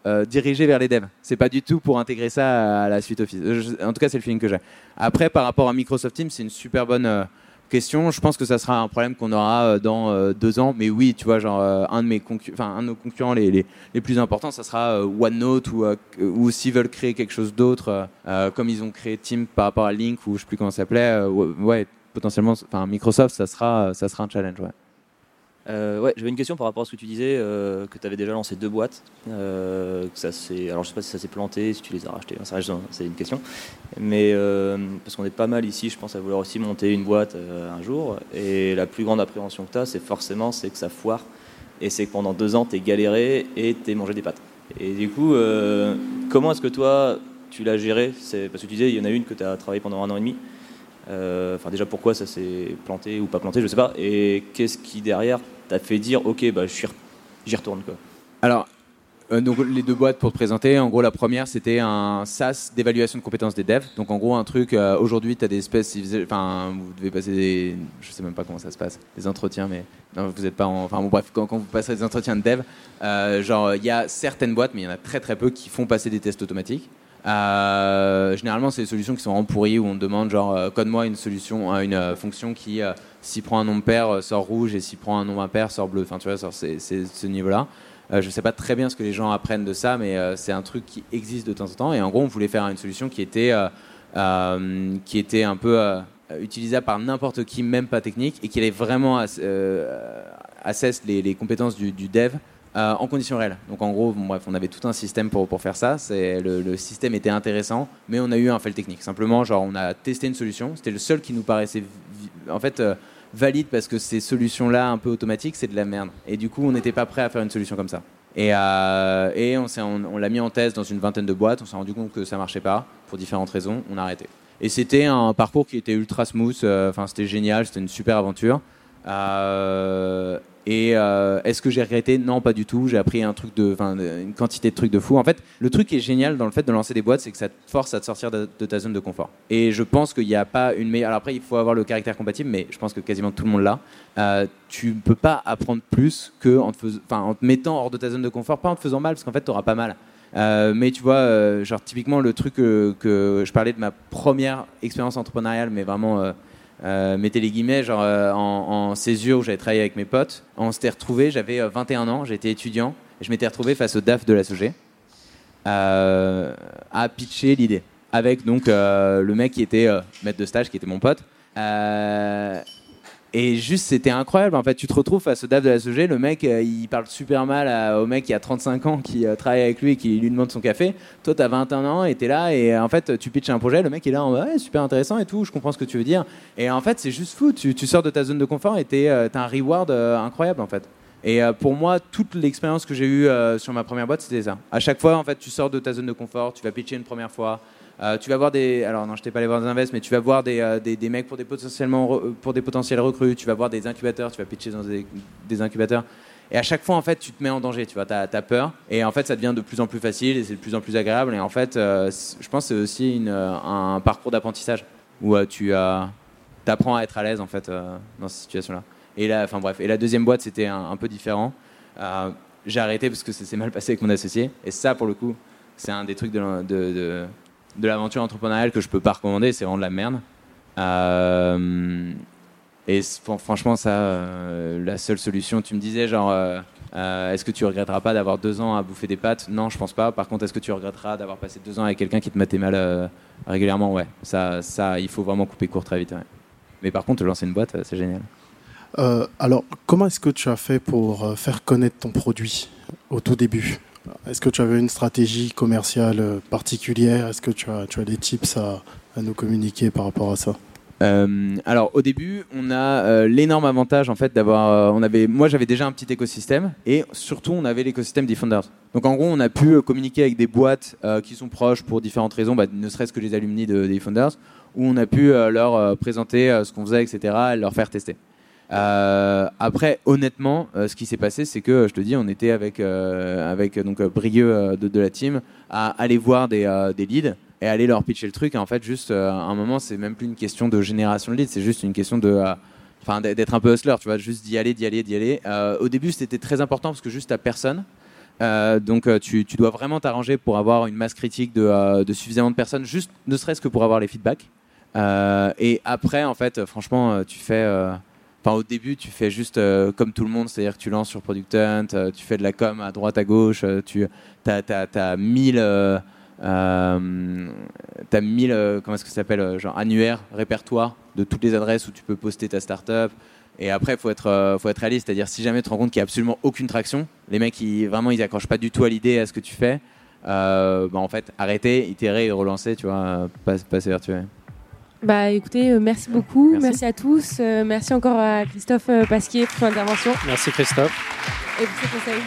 Speaker 1: euh, dirigé vers les devs. C'est pas du tout pour intégrer ça à la suite Office. en tout cas, c'est le feeling que j'ai. Après, par rapport à Microsoft Teams, c'est une super bonne euh, Je pense que ça sera un problème qu'on aura euh, dans deux ans. Mais oui, tu vois, genre un de mes nos concurrents les, plus importants, ça sera OneNote ou ou s'ils veulent créer quelque chose d'autre, comme ils ont créé Teams par rapport à Link ou je sais plus comment ça s'appelait. ouais, potentiellement, enfin Microsoft, ça sera ça sera un challenge. Ouais.
Speaker 13: Euh, ouais, j'avais une question par rapport à ce que tu disais, euh, que tu avais déjà lancé deux boîtes. Euh, que ça alors je sais pas si ça s'est planté, si tu les as rachetées, c'est une question. Mais parce qu'on est pas mal ici, je pense à vouloir aussi monter une boîte un jour. Et la plus grande appréhension que tu as, c'est forcément que ça foire. Et c'est que pendant deux ans, tu es galéré et tu es mangé des pâtes. Et du coup, comment est-ce que toi, tu l'as géré? Parce que tu disais, il y en a une que tu as travaillé pendant un an et demi. Enfin, déjà, pourquoi ça s'est planté ou pas planté, je sais pas. Et qu'est-ce qui derrière t'a fait dire ok bah j'y retourne quoi?
Speaker 1: Alors euh, les deux boîtes pour te présenter, en gros la première c'était un SaaS d'évaluation de compétences des devs. Donc en gros un truc, euh, aujourd'hui tu as des espèces, enfin vous devez passer des, je sais même pas comment ça se passe, des entretiens mais non, vous n'êtes pas en, enfin bon bref quand, vous passez des entretiens de dev, euh, genre il y a certaines boîtes mais il y en a très très peu qui font passer des tests automatiques. Généralement c'est des solutions qui sont rempourries où on demande genre code-moi une solution, une fonction qui s'il prend un nombre pair, euh, sort rouge, et s'il prend un nombre impair, sort bleu. Enfin, tu vois, c'est ce niveau-là. Euh, je ne sais pas très bien ce que les gens apprennent de ça, mais euh, c'est un truc qui existe de temps en temps. Et en gros, on voulait faire une solution qui était, qui était un peu utilisable par n'importe qui, même pas technique, et qui allait vraiment assess les, les compétences du, dev en conditions réelles. Donc en gros, bref, on avait tout un système pour, pour faire ça. Le, le, système était intéressant, mais on a eu un fail technique. Simplement, genre, on a testé une solution. C'était le seul qui nous paraissait, en fait, valide parce que ces solutions-là un peu automatiques, c'est de la merde. Et du coup, on n'était pas prêt à faire une solution comme ça. Et, euh, et on, on, l'a mis en test dans une vingtaine de boîtes. On s'est rendu compte que ça marchait pas pour différentes raisons. On a arrêté. Et c'était un parcours qui était ultra smooth. Euh, enfin, c'était génial. C'était une super aventure. Euh, et euh, est-ce que j'ai regretté? Non, pas du tout. J'ai appris un truc de, une quantité de trucs de fou. En fait, le truc qui est génial dans le fait de lancer des boîtes, c'est que ça te force à te sortir de, ta zone de confort. Et je pense qu'il n'y a pas une meilleure. Alors après, il faut avoir le caractère compatible, mais je pense que quasiment tout le monde l'a. Euh, tu ne peux pas apprendre plus que en te, en te mettant hors de ta zone de confort, pas en te faisant mal, parce qu'en fait, tu n'auras pas mal. Euh, mais tu vois, genre typiquement le truc que, je parlais de ma première expérience entrepreneuriale, mais vraiment euh, mettez les guillemets, genre euh, en, césure où j'avais travaillé avec mes potes. On s'était retrouvé, j'avais 21 euh, ans, j'étais étudiant, et je m'étais retrouvé face au DAF de la SOG à pitcher l'idée. avec donc le mec qui était maître de stage, qui était mon pote. Et juste, c'était incroyable. En fait, tu te retrouves face au DAF de la SEG, le mec, euh, il parle super mal au mec qui a 35 ans, qui euh, travaille avec lui et qui lui demande son café. Toi, t'as 21 ans et t'es là, et euh, en fait, tu pitches un projet, le mec est là, en ouais, super intéressant et tout, je comprends ce que tu veux dire. Et en fait, c'est juste fou. Tu, sors de ta zone de confort et t'as un reward incroyable, en fait. Et pour moi, toute l'expérience que j'ai eue sur ma première boîte, c'était ça. À chaque fois, en fait, tu sors de ta zone de confort, tu vas pitcher une première fois, euh, tu vas voir des. Alors, non, je t'ai pas allé voir des invests, mais tu vas voir des, euh, des, mecs pour des, potentiellement, pour des potentiels recrues, tu vas voir des incubateurs, tu vas pitcher dans des, incubateurs. Et à chaque fois, en fait, tu te mets en danger, tu vois, tu as, peur. Et en fait, ça devient de plus en plus facile et c'est de plus en plus agréable. Et en fait, euh, je pense que c'est aussi une, un parcours d'apprentissage où tu apprends à être à l'aise, en fait, dans cette situation-là. Et là, enfin bref. Et la deuxième boîte, c'était un, peu différent. J'ai arrêté parce que ça s'est mal passé avec mon associé. Et ça, pour le coup, c'est un des trucs de l'aventure entrepreneuriale que je peux pas recommander, c'est vraiment de la merde. Euh, et franchement, ça, euh, la seule solution, tu me disais, genre, euh, est-ce que tu regretteras pas d'avoir deux ans à bouffer des pâtes? Non, je pense pas. Par contre, est-ce que tu regretteras d'avoir passé deux ans avec quelqu'un qui te mettait mal régulièrement? Ouais, ça, ça, il faut vraiment couper court très vite. Mais par contre, lancer une boîte, c'est génial.
Speaker 14: alors, comment est-ce que tu as fait pour faire connaître ton produit au tout début? Est-ce que tu avais une stratégie commerciale particulière? Est-ce que tu as, tu as des tips à, nous communiquer par rapport à ça?
Speaker 1: Euh, alors au début, on a euh, l'énorme avantage en fait d'avoir, euh, on avait, moi j'avais déjà un petit écosystème et surtout on avait l'écosystème des founders. Donc en gros, on a pu communiquer avec des boîtes qui sont proches pour différentes raisons, bah, ne serait-ce que les alumni de, des founders, où on a pu leur présenter ce qu'on faisait, etc., et leur faire tester. Euh, après, honnêtement, euh, ce qui s'est passé, c'est que je te dis, on était avec euh, avec donc Brieux de, la team à aller voir des, leads et aller leur pitcher le truc. En fait, juste à un moment, c'est même plus une question de génération de leads, c'est juste une question de enfin d'être un peu hustler, tu vois, juste d'y aller, d'y aller, d'y aller. au début, c'était très important parce que juste à personne. donc tu, tu, dois vraiment t'arranger pour avoir une masse critique de, de suffisamment de personnes, juste ne serait-ce que pour avoir les feedbacks. et après, en fait, franchement, tu fais Au début, tu fais juste euh, comme tout le monde, c'est-à-dire que tu lances sur Product Hunt, euh, tu fais de la com à droite, à gauche, euh, tu as, as, 1000, as 1000 comment est-ce que ça s'appelle, genre répertoire de toutes les adresses où tu peux poster ta startup. Et après, faut être, faut être réaliste, c'est-à-dire si jamais tu te rends compte qu'il n'y a absolument aucune traction, les mecs, ils, vraiment, ils accrochent pas du tout à l'idée, à ce que tu fais, bah, en fait, arrêter, itérer et relancer, tu vois, passer vers
Speaker 3: bah écoutez, euh, merci beaucoup, merci. à tous, euh, merci encore à Christophe euh, Pasquier pour son intervention.
Speaker 4: Merci Christophe.
Speaker 3: Et pour ses conseils.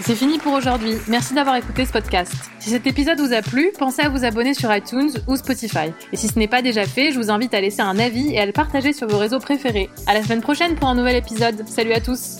Speaker 2: C'est fini pour aujourd'hui. Merci d'avoir écouté ce podcast. Si cet épisode vous a plu, pensez à vous abonner sur iTunes ou Spotify. Et si ce n'est pas déjà fait, je vous invite à laisser un avis et à le partager sur vos réseaux préférés. À la semaine prochaine pour un nouvel épisode. Salut à tous.